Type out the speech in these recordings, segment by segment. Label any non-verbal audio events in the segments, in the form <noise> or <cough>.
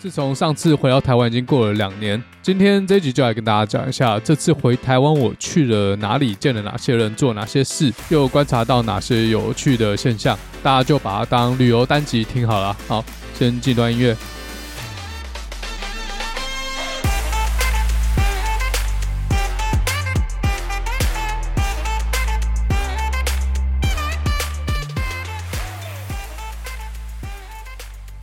自从上次回到台湾已经过了两年，今天这一集就来跟大家讲一下这次回台湾我去了哪里，见了哪些人，做哪些事，又观察到哪些有趣的现象。大家就把它当旅游单集听好了。好，先进段音乐。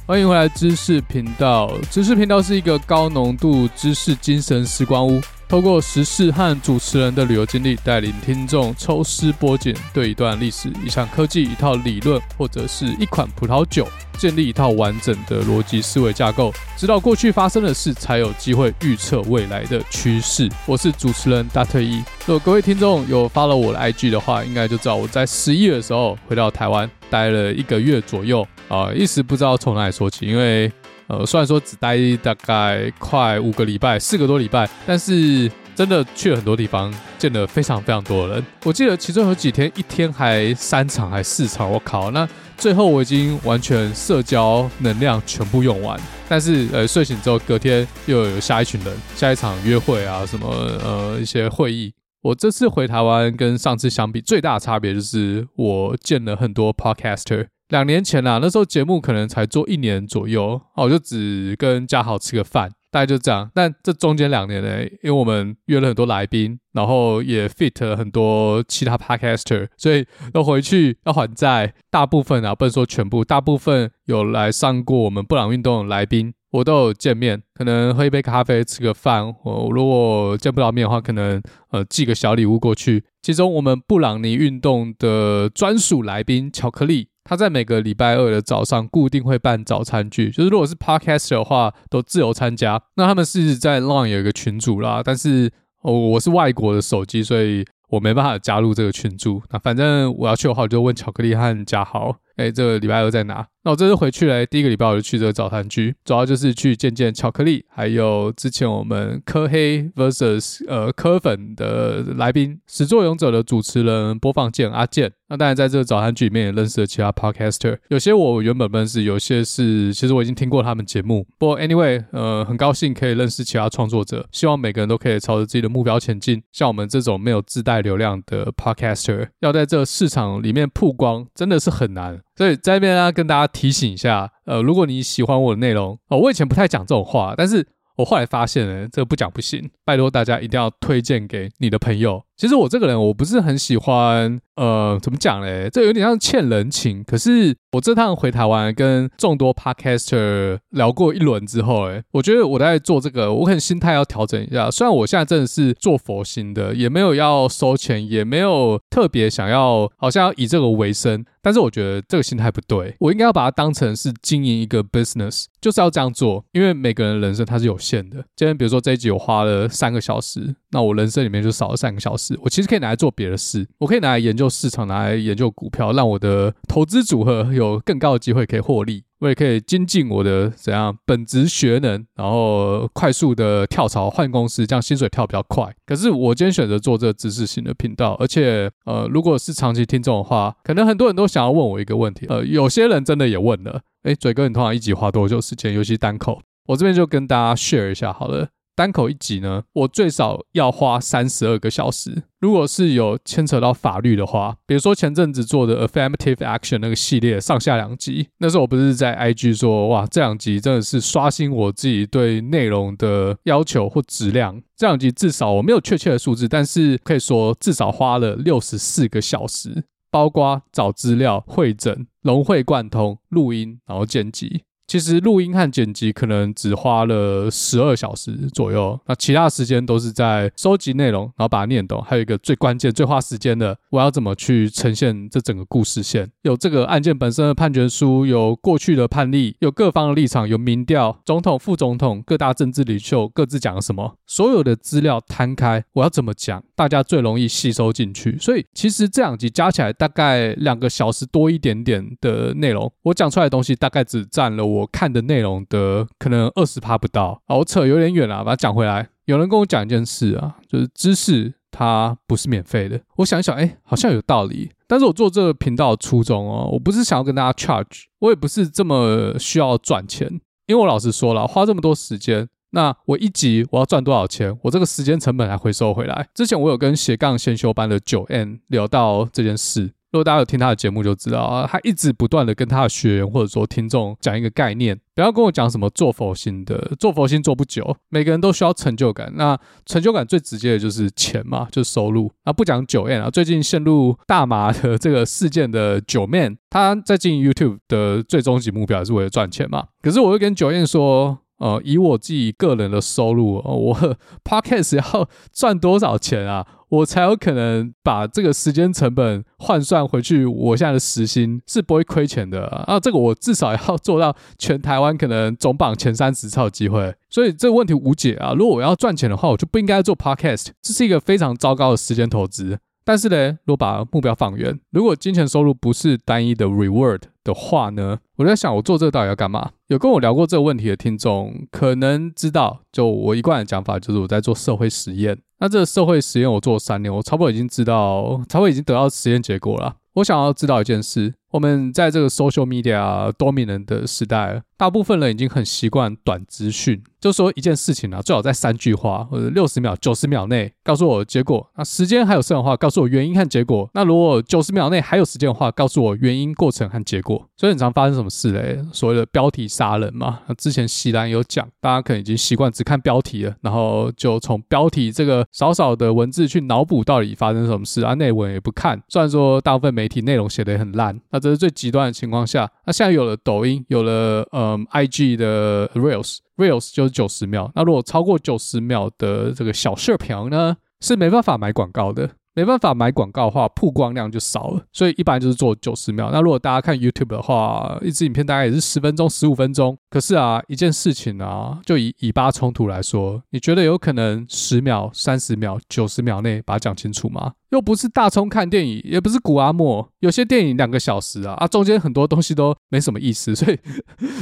欢迎回来，知识频道。知识频道是一个高浓度知识精神时光屋，透过时事和主持人的旅游经历，带领听众抽丝剥茧，对一段历史、一项科技、一套理论，或者是一款葡萄酒，建立一套完整的逻辑思维架构，知道过去发生的事，才有机会预测未来的趋势。我是主持人大特一。如果各位听众有 follow 我的 IG 的话，应该就知道我在十一月的时候回到台湾，待了一个月左右。啊，一时不知道从哪里说起，因为呃，虽然说只待大概快五个礼拜，四个多礼拜，但是真的去了很多地方，见了非常非常多的人。我记得其中有几天，一天还三场还四场，我靠！那最后我已经完全社交能量全部用完，但是呃，睡醒之后隔天又有下一群人，下一场约会啊，什么呃一些会议。我这次回台湾跟上次相比，最大的差别就是我见了很多 podcaster。两年前啦，那时候节目可能才做一年左右，我就只跟嘉豪吃个饭，大概就这样。但这中间两年呢，因为我们约了很多来宾，然后也 fit 了很多其他 podcaster，所以要回去要还债。大部分啊，不能说全部，大部分有来上过我们布朗运动的来宾，我都有见面，可能喝一杯咖啡，吃个饭。我如果见不到面的话，可能呃寄个小礼物过去。其中我们布朗尼运动的专属来宾巧克力。他在每个礼拜二的早上固定会办早餐聚，就是如果是 podcast 的话，都自由参加。那他们是在 Long 有一个群组啦，但是哦，我是外国的手机，所以我没办法加入这个群组。那反正我要去的话，我就问巧克力和嘉豪，哎，这个礼拜二在哪？那我这次回去嘞，第一个礼拜我就去这个早餐剧，主要就是去见见巧克力，还有之前我们科黑 vs 呃科粉的来宾，始作俑者的主持人播放键阿健。那当然在这个早餐剧里面也认识了其他 podcaster，有些我原本不认识，有些是其实我已经听过他们节目。不过 anyway，呃，很高兴可以认识其他创作者，希望每个人都可以朝着自己的目标前进。像我们这种没有自带流量的 podcaster，要在这个市场里面曝光，真的是很难。所以在这边呢，跟大家提醒一下，呃，如果你喜欢我的内容，哦，我以前不太讲这种话，但是我后来发现呢，这个不讲不行，拜托大家一定要推荐给你的朋友。其实我这个人我不是很喜欢，呃，怎么讲嘞？这有点像欠人情。可是我这趟回台湾跟众多 podcaster 聊过一轮之后，诶，我觉得我在做这个，我可能心态要调整一下。虽然我现在真的是做佛心的，也没有要收钱，也没有特别想要，好像要以这个为生。但是我觉得这个心态不对，我应该要把它当成是经营一个 business，就是要这样做。因为每个人人生它是有限的。今天比如说这一集我花了三个小时，那我人生里面就少了三个小时。我其实可以拿来做别的事，我可以拿来研究市场，拿来研究股票，让我的投资组合有更高的机会可以获利。我也可以精进我的怎样本职学能，然后快速的跳槽换公司，这样薪水跳比较快。可是我今天选择做这个知识型的频道，而且呃，如果是长期听众的话，可能很多人都想要问我一个问题，呃，有些人真的也问了，诶，嘴哥，你通常一集花多久时间？尤其单口，我这边就跟大家 share 一下好了。单口一集呢，我最少要花三十二个小时。如果是有牵扯到法律的话，比如说前阵子做的 Affirmative Action 那个系列上下两集，那时候我不是在 IG 说，哇，这两集真的是刷新我自己对内容的要求或质量。这两集至少我没有确切的数字，但是可以说至少花了六十四个小时，包括找资料、汇整、融会贯通、录音，然后剪辑。其实录音和剪辑可能只花了十二小时左右，那其他时间都是在收集内容，然后把它念懂。还有一个最关键、最花时间的，我要怎么去呈现这整个故事线？有这个案件本身的判决书，有过去的判例，有各方的立场，有民调，总统、副总统、各大政治领袖各自讲了什么，所有的资料摊开，我要怎么讲，大家最容易吸收进去？所以其实这两集加起来大概两个小时多一点点的内容，我讲出来的东西大概只占了我。我看的内容的可能二十趴不到，好，我扯有点远了，把它讲回来。有人跟我讲一件事啊，就是知识它不是免费的。我想一想，哎、好像有道理。但是我做这个频道的初衷哦，我不是想要跟大家 charge，我也不是这么需要赚钱。因为我老实说了，花这么多时间，那我一集我要赚多少钱？我这个时间成本还回收回来？之前我有跟斜杠先修班的九 N 聊到这件事。如果大家有听他的节目，就知道啊，他一直不断的跟他的学员或者说听众讲一个概念，不要跟我讲什么做佛心的，做佛心做不久，每个人都需要成就感。那成就感最直接的就是钱嘛，就是收入。那不讲九 M 啊，最近陷入大麻的这个事件的九燕他在经营 YouTube 的最终极目标是为了赚钱嘛。可是我会跟九 M 说，呃，以我自己个人的收入，呃、我 <laughs> Podcast 要赚多少钱啊？我才有可能把这个时间成本换算回去，我现在的时薪是不会亏钱的啊！啊这个我至少要做到全台湾可能总榜前三十才有机会，所以这个问题无解啊！如果我要赚钱的话，我就不应该做 Podcast，这是一个非常糟糕的时间投资。但是呢，如果把目标放远，如果金钱收入不是单一的 reward 的话呢，我在想我做这个到底要干嘛？有跟我聊过这个问题的听众可能知道，就我一贯的讲法就是我在做社会实验。那这个社会实验我做了三年，我差不多已经知道，差不多已经得到实验结果了。我想要知道一件事。我们在这个 social media dominant 的时代，大部分人已经很习惯短资讯，就说一件事情啊，最好在三句话或者六十秒、九十秒内告诉我结果。那时间还有剩的话，告诉我原因和结果。那如果九十秒内还有时间的话，告诉我原因、过程和结果。所以很常发生什么事嘞？所谓的标题杀人嘛。那之前席兰有讲，大家可能已经习惯只看标题了，然后就从标题这个少少的文字去脑补到底发生什么事啊，内文也不看。虽然说大部分媒体内容写得也很烂，那这是最极端的情况下，那现在有了抖音，有了嗯 IG 的 Reels，Reels 就是九十秒。那如果超过九十秒的这个小视频呢，是没办法买广告的。没办法买广告的话，曝光量就少了，所以一般就是做九十秒。那如果大家看 YouTube 的话，一支影片大概也是十分钟、十五分钟。可是啊，一件事情啊，就以以巴冲突来说，你觉得有可能十秒、三十秒、九十秒内把它讲清楚吗？又不是大葱看电影，也不是谷阿莫，有些电影两个小时啊，啊，中间很多东西都没什么意思，<laughs> 所以，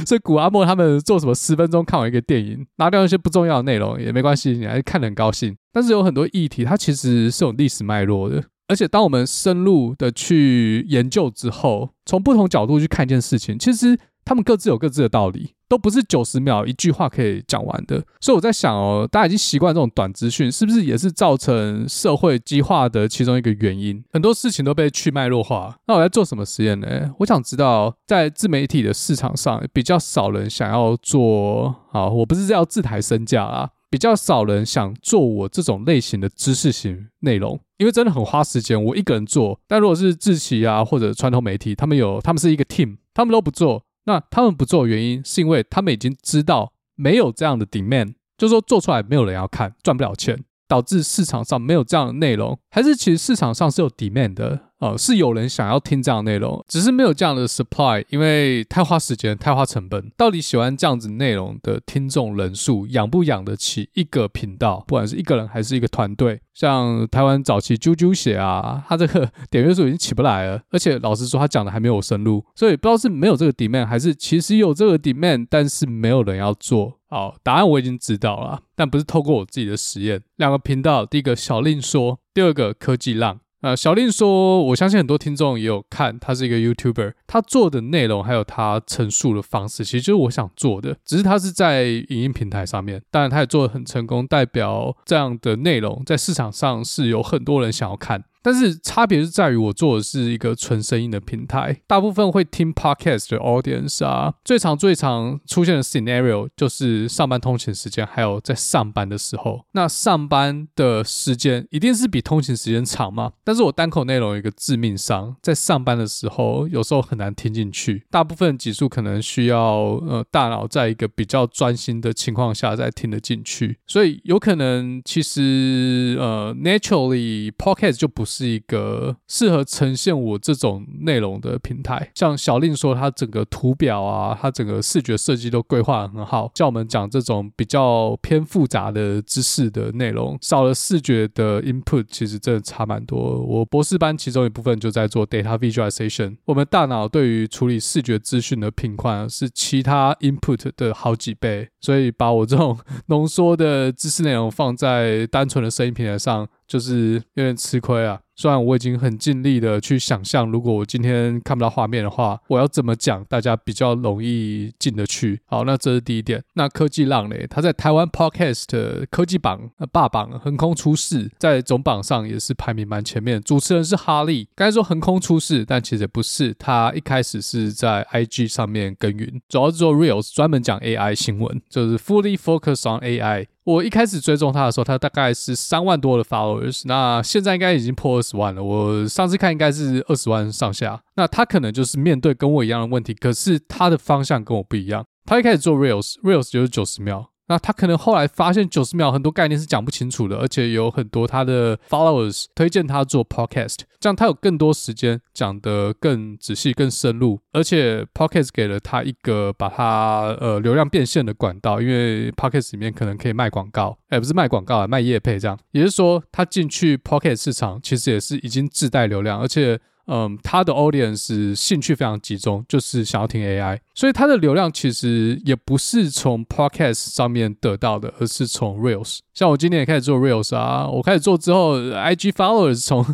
所以谷阿莫他们做什么十分钟看完一个电影，拿掉一些不重要的内容也没关系，你还是看得很高兴。但是有很多议题，它其实是有历史脉络的，而且当我们深入的去研究之后，从不同角度去看一件事情，其实他们各自有各自的道理。都不是九十秒一句话可以讲完的，所以我在想哦，大家已经习惯这种短资讯，是不是也是造成社会激化的其中一个原因？很多事情都被去脉络化。那我在做什么实验呢？我想知道，在自媒体的市场上，比较少人想要做啊，我不是要自抬身价啊，比较少人想做我这种类型的知识型内容，因为真的很花时间，我一个人做。但如果是志祺啊或者传统媒体，他们有，他们是一个 team，他们都不做。那他们不做的原因，是因为他们已经知道没有这样的 demand，就是说做出来没有人要看，赚不了钱，导致市场上没有这样的内容，还是其实市场上是有 demand 的。呃，是有人想要听这样内容，只是没有这样的 supply，因为太花时间、太花成本。到底喜欢这样子内容的听众人数，养不养得起一个频道？不管是一个人还是一个团队，像台湾早期啾啾鞋啊，他这个 <laughs> 点阅数已经起不来了。而且老实说，他讲的还没有深入，所以不知道是没有这个 demand，还是其实有这个 demand，但是没有人要做。好，答案我已经知道了，但不是透过我自己的实验。两个频道，第一个小令说，第二个科技浪。呃，小令说，我相信很多听众也有看，他是一个 YouTuber，他做的内容还有他陈述的方式，其实就是我想做的，只是他是在影音平台上面，当然他也做的很成功，代表这样的内容在市场上是有很多人想要看。但是差别是在于，我做的是一个纯声音的平台，大部分会听 podcast 的 audience 啊，最常最常出现的 scenario 就是上班通勤时间，还有在上班的时候。那上班的时间一定是比通勤时间长嘛？但是我单口内容有一个致命伤，在上班的时候有时候很难听进去，大部分集数可能需要呃大脑在一个比较专心的情况下才听得进去，所以有可能其实呃 naturally podcast 就不是。是一个适合呈现我这种内容的平台，像小令说，它整个图表啊，它整个视觉设计都规划很好。像我们讲这种比较偏复杂的知识的内容，少了视觉的 input，其实真的差蛮多。我博士班其中一部分就在做 data visualization，我们大脑对于处理视觉资讯的频宽是其他 input 的好几倍，所以把我这种浓缩的知识内容放在单纯的声音平台上，就是有点吃亏啊。虽然我已经很尽力的去想象，如果我今天看不到画面的话，我要怎么讲，大家比较容易进得去。好，那这是第一点。那科技浪嘞，他在台湾 Podcast 科技榜霸榜横空出世，在总榜上也是排名蛮前面。主持人是哈利，刚才说横空出世，但其实不是，他一开始是在 IG 上面耕耘，主要是做 Reels，专门讲 AI 新闻，就是 Fully Focus on AI。我一开始追踪他的时候，他大概是三万多的 followers，那现在应该已经破二十万了。我上次看应该是二十万上下。那他可能就是面对跟我一样的问题，可是他的方向跟我不一样。他一开始做 reels，reels 就是九十秒。那他可能后来发现九十秒很多概念是讲不清楚的，而且有很多他的 followers 推荐他做 podcast，这样他有更多时间讲得更仔细、更深入，而且 podcast 给了他一个把他呃流量变现的管道，因为 podcast 里面可能可以卖广告，哎，不是卖广告啊，卖业配这样，也就是说他进去 podcast 市场其实也是已经自带流量，而且。嗯，他的 audience 兴趣非常集中，就是想要听 AI，所以他的流量其实也不是从 podcast 上面得到的，而是从 reels。像我今年也开始做 reels 啊，我开始做之后，IG followers 从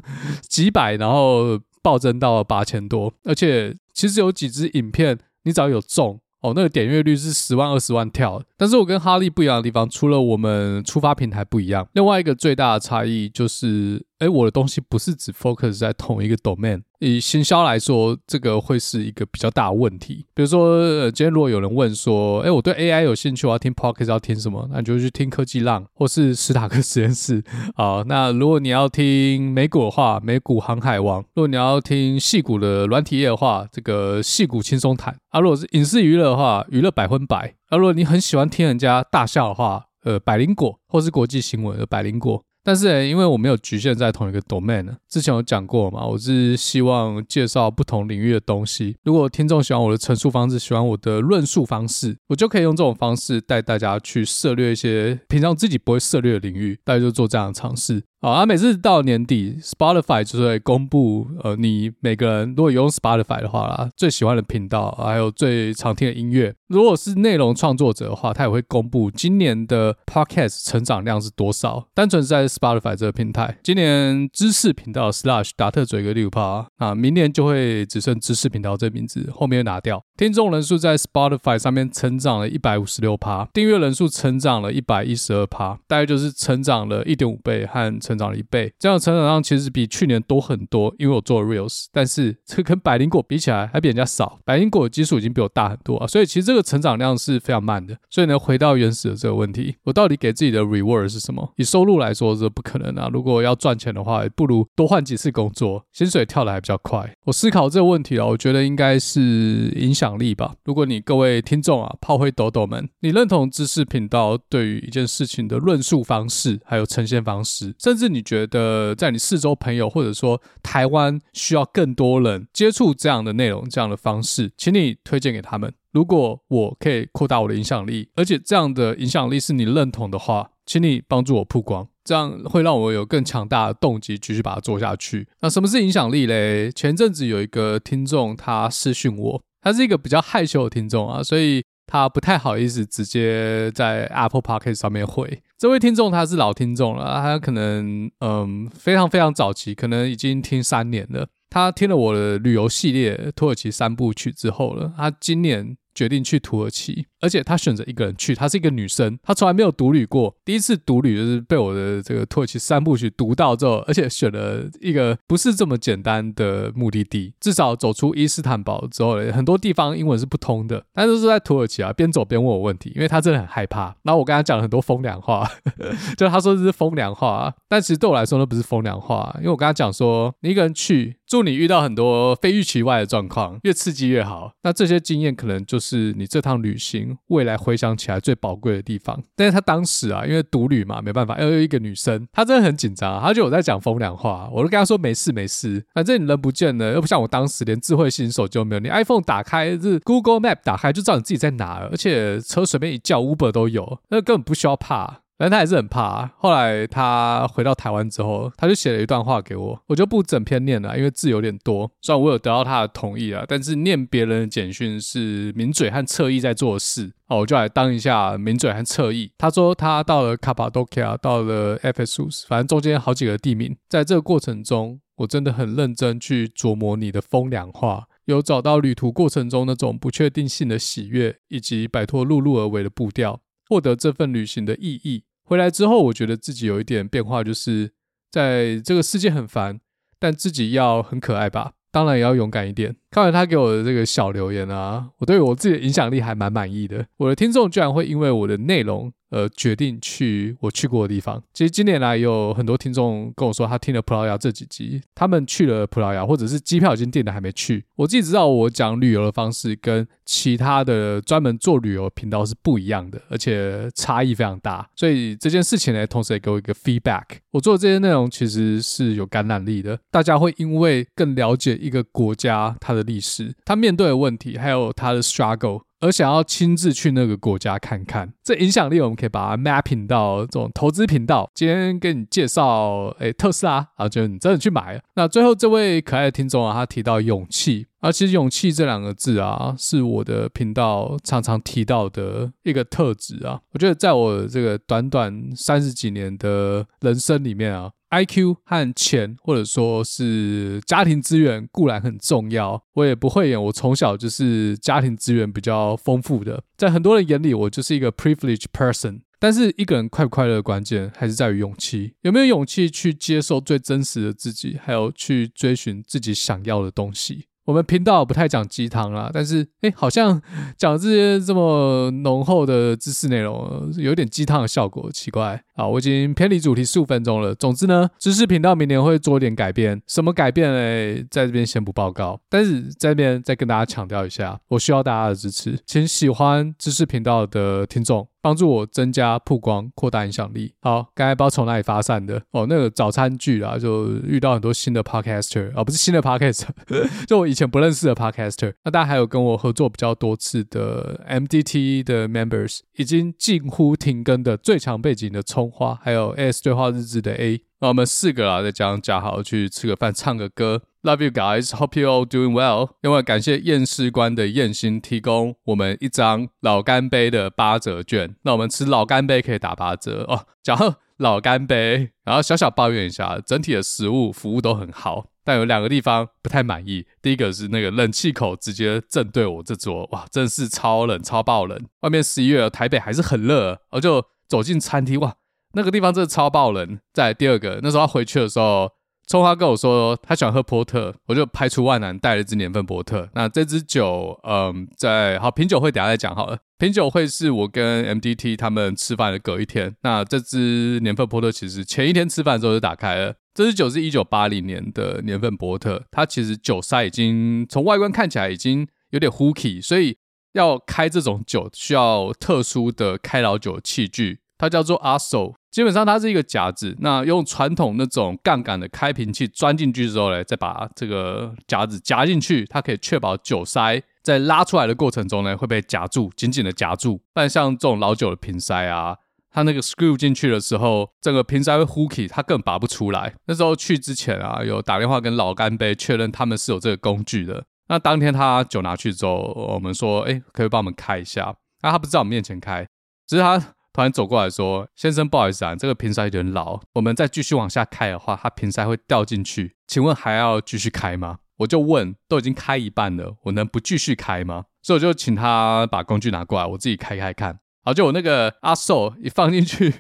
几百，然后暴增到了八千多，而且其实有几支影片，你只要有中。哦，那个点阅率是十万二十万跳，但是我跟哈利不一样的地方，除了我们出发平台不一样，另外一个最大的差异就是，哎，我的东西不是只 focus 在同一个 domain。以行销来说，这个会是一个比较大的问题。比如说，呃，今天如果有人问说，哎，我对 AI 有兴趣，我要听 podcast 要听什么？那你就去听科技浪或是史塔克实验室啊。那如果你要听美股的话，美股航海王；如果你要听矽谷的软体业的话，这个矽谷轻松谈啊。如果是影视娱乐的话，娱乐百分百。啊，如果你很喜欢听人家大笑的话，呃，百灵果或是国际新闻的百灵果。但是诶，因为我没有局限在同一个 domain，之前有讲过嘛，我是希望介绍不同领域的东西。如果听众喜欢我的陈述方式，喜欢我的论述方式，我就可以用这种方式带大家去涉略一些平常自己不会涉略的领域，大家就做这样的尝试。好啊，每次到年底，Spotify 就会公布，呃，你每个人如果有用 Spotify 的话啦，最喜欢的频道，还有最常听的音乐。如果是内容创作者的话，他也会公布今年的 Podcast 成长量是多少。单纯是在 Spotify 这个平台，今年知识频道 Slash 达特嘴哥六趴啊，明年就会只剩知识频道这名字，后面拿掉。听众人数在 Spotify 上面成长了一百五十六趴，订阅人数成长了一百一十二趴，大概就是成长了一点五倍和成成长了一倍，这样的成长量其实比去年多很多。因为我做了 Reels，但是这跟百灵果比起来还比人家少。百灵果的基数已经比我大很多啊，所以其实这个成长量是非常慢的。所以呢，回到原始的这个问题，我到底给自己的 reward 是什么？以收入来说，这不可能啊。如果要赚钱的话，不如多换几次工作，薪水跳得还比较快。我思考这个问题啊，我觉得应该是影响力吧。如果你各位听众啊，炮灰抖抖们，你认同知识频道对于一件事情的论述方式，还有呈现方式，甚至是你觉得觉得在你四周朋友，或者说台湾需要更多人接触这样的内容、这样的方式，请你推荐给他们。如果我可以扩大我的影响力，而且这样的影响力是你认同的话，请你帮助我曝光，这样会让我有更强大的动机继续把它做下去。那什么是影响力嘞？前阵子有一个听众他私讯我，他是一个比较害羞的听众啊，所以。他不太好意思直接在 Apple Podcast 上面回这位听众，他是老听众了，他可能嗯非常非常早期，可能已经听三年了。他听了我的旅游系列土耳其三部曲之后了，他今年。决定去土耳其，而且她选择一个人去。她是一个女生，她从来没有独旅过。第一次独旅就是被我的这个土耳其三部曲读到之后，而且选了一个不是这么简单的目的地。至少走出伊斯坦堡之后，很多地方英文是不通的。但是是在土耳其啊，边走边问我问题，因为她真的很害怕。然后我跟她讲了很多风凉话，<laughs> 就她说这是风凉话，但其实对我来说那不是风凉话，因为我跟她讲说，你一个人去。祝你遇到很多非预期外的状况，越刺激越好。那这些经验可能就是你这趟旅行未来回想起来最宝贵的地方。但是他当时啊，因为独旅嘛，没办法，又有一个女生，她真的很紧张，她觉得我在讲风凉话，我就跟她说没事没事，反正你人不见了，又不像我当时连智慧型手机都没有，你 iPhone 打开是 Google Map 打开就知道你自己在哪，而且车随便一叫 Uber 都有，那根本不需要怕。但他还是很怕啊。后来他回到台湾之后，他就写了一段话给我，我就不整篇念了，因为字有点多。虽然我有得到他的同意啊，但是念别人的简讯是名嘴和侧翼在做事，哦，我就来当一下名嘴和侧翼。他说他到了卡帕多奇亚，到了 Ephesus，反正中间好几个地名，在这个过程中。我真的很认真去琢磨你的风凉话，有找到旅途过程中那种不确定性的喜悦，以及摆脱碌碌而为的步调，获得这份旅行的意义。回来之后，我觉得自己有一点变化，就是在这个世界很烦，但自己要很可爱吧。当然也要勇敢一点。看完他给我的这个小留言啊，我对我自己的影响力还蛮满意的。我的听众居然会因为我的内容而决定去我去过的地方。其实今年来有很多听众跟我说，他听了葡萄牙这几集，他们去了葡萄牙，或者是机票已经订了还没去。我自己知道我讲旅游的方式跟其他的专门做旅游频道是不一样的，而且差异非常大。所以这件事情呢，同时也给我一个 feedback。我做的这些内容其实是有感染力的，大家会因为更了解一个国家它的。历史，他面对的问题，还有他的 struggle，而想要亲自去那个国家看看，这影响力我们可以把它 mapping 到这种投资频道。今天给你介绍，哎、特斯拉啊，就你真的去买。那最后这位可爱的听众啊，他提到勇气啊，其实勇气这两个字啊，是我的频道常常提到的一个特质啊。我觉得在我这个短短三十几年的人生里面啊。IQ 和钱，或者说是家庭资源固然很重要，我也不会演。我从小就是家庭资源比较丰富的，在很多人眼里，我就是一个 privileged person。但是一个人快不快乐的关键，还是在于勇气。有没有勇气去接受最真实的自己，还有去追寻自己想要的东西？我们频道不太讲鸡汤啦，但是哎，好像讲这些这么浓厚的知识内容，有点鸡汤的效果，奇怪。好，我已经偏离主题十五分钟了。总之呢，知识频道明年会做点改变，什么改变嘞？在这边先不报告，但是在这边再跟大家强调一下，我需要大家的支持，请喜欢知识频道的听众。帮助我增加曝光，扩大影响力。好，刚才不知道从哪里发散的哦，那个早餐剧啊，就遇到很多新的 podcaster，哦，不是新的 podcaster，<laughs> 就我以前不认识的 podcaster。那大家还有跟我合作比较多次的 MDT 的 members，已经近乎停更的最强背景的葱花，还有 AS 对话日志的 A。那我们四个啊，再加上嘉豪去吃个饭，唱个歌。Love you guys, hope you all doing well。另外感谢验尸官的验心提供我们一张老干杯的八折券。那我们吃老干杯可以打八折哦。讲到老干杯，然后小小抱怨一下，整体的食物服务都很好，但有两个地方不太满意。第一个是那个冷气口直接正对我这桌，哇，真是超冷，超爆冷。外面十一月，台北还是很热，我就走进餐厅，哇。那个地方真的超爆冷。再来第二个，那时候他回去的时候，葱花跟我说他喜欢喝波特，我就排除万难带了一支年份波特。那这支酒，嗯，在好品酒会等下再讲好了。品酒会是我跟 MDT 他们吃饭的隔一天。那这支年份波特其实前一天吃饭的时候就打开了。这支酒是一九八零年的年份波特，它其实酒塞已经从外观看起来已经有点糊起，所以要开这种酒需要特殊的开老酒器具，它叫做 ASO。基本上它是一个夹子，那用传统那种杠杆的开瓶器钻进去之后呢，再把这个夹子夹进去，它可以确保酒塞在拉出来的过程中呢会被夹住，紧紧的夹住。但像这种老酒的瓶塞啊，它那个 screw 进去的时候，整个瓶塞会呼起，它根本拔不出来。那时候去之前啊，有打电话跟老干杯确认他们是有这个工具的。那当天他酒拿去之后，我们说，哎，可以帮我们开一下。那他不是在我们面前开，只是他。突然走过来说：“先生，不好意思啊，这个瓶塞有点老，我们再继续往下开的话，它瓶塞会掉进去。请问还要继续开吗？”我就问：“都已经开一半了，我能不继续开吗？”所以我就请他把工具拿过来，我自己开开看。好，就我那个阿寿一放进去，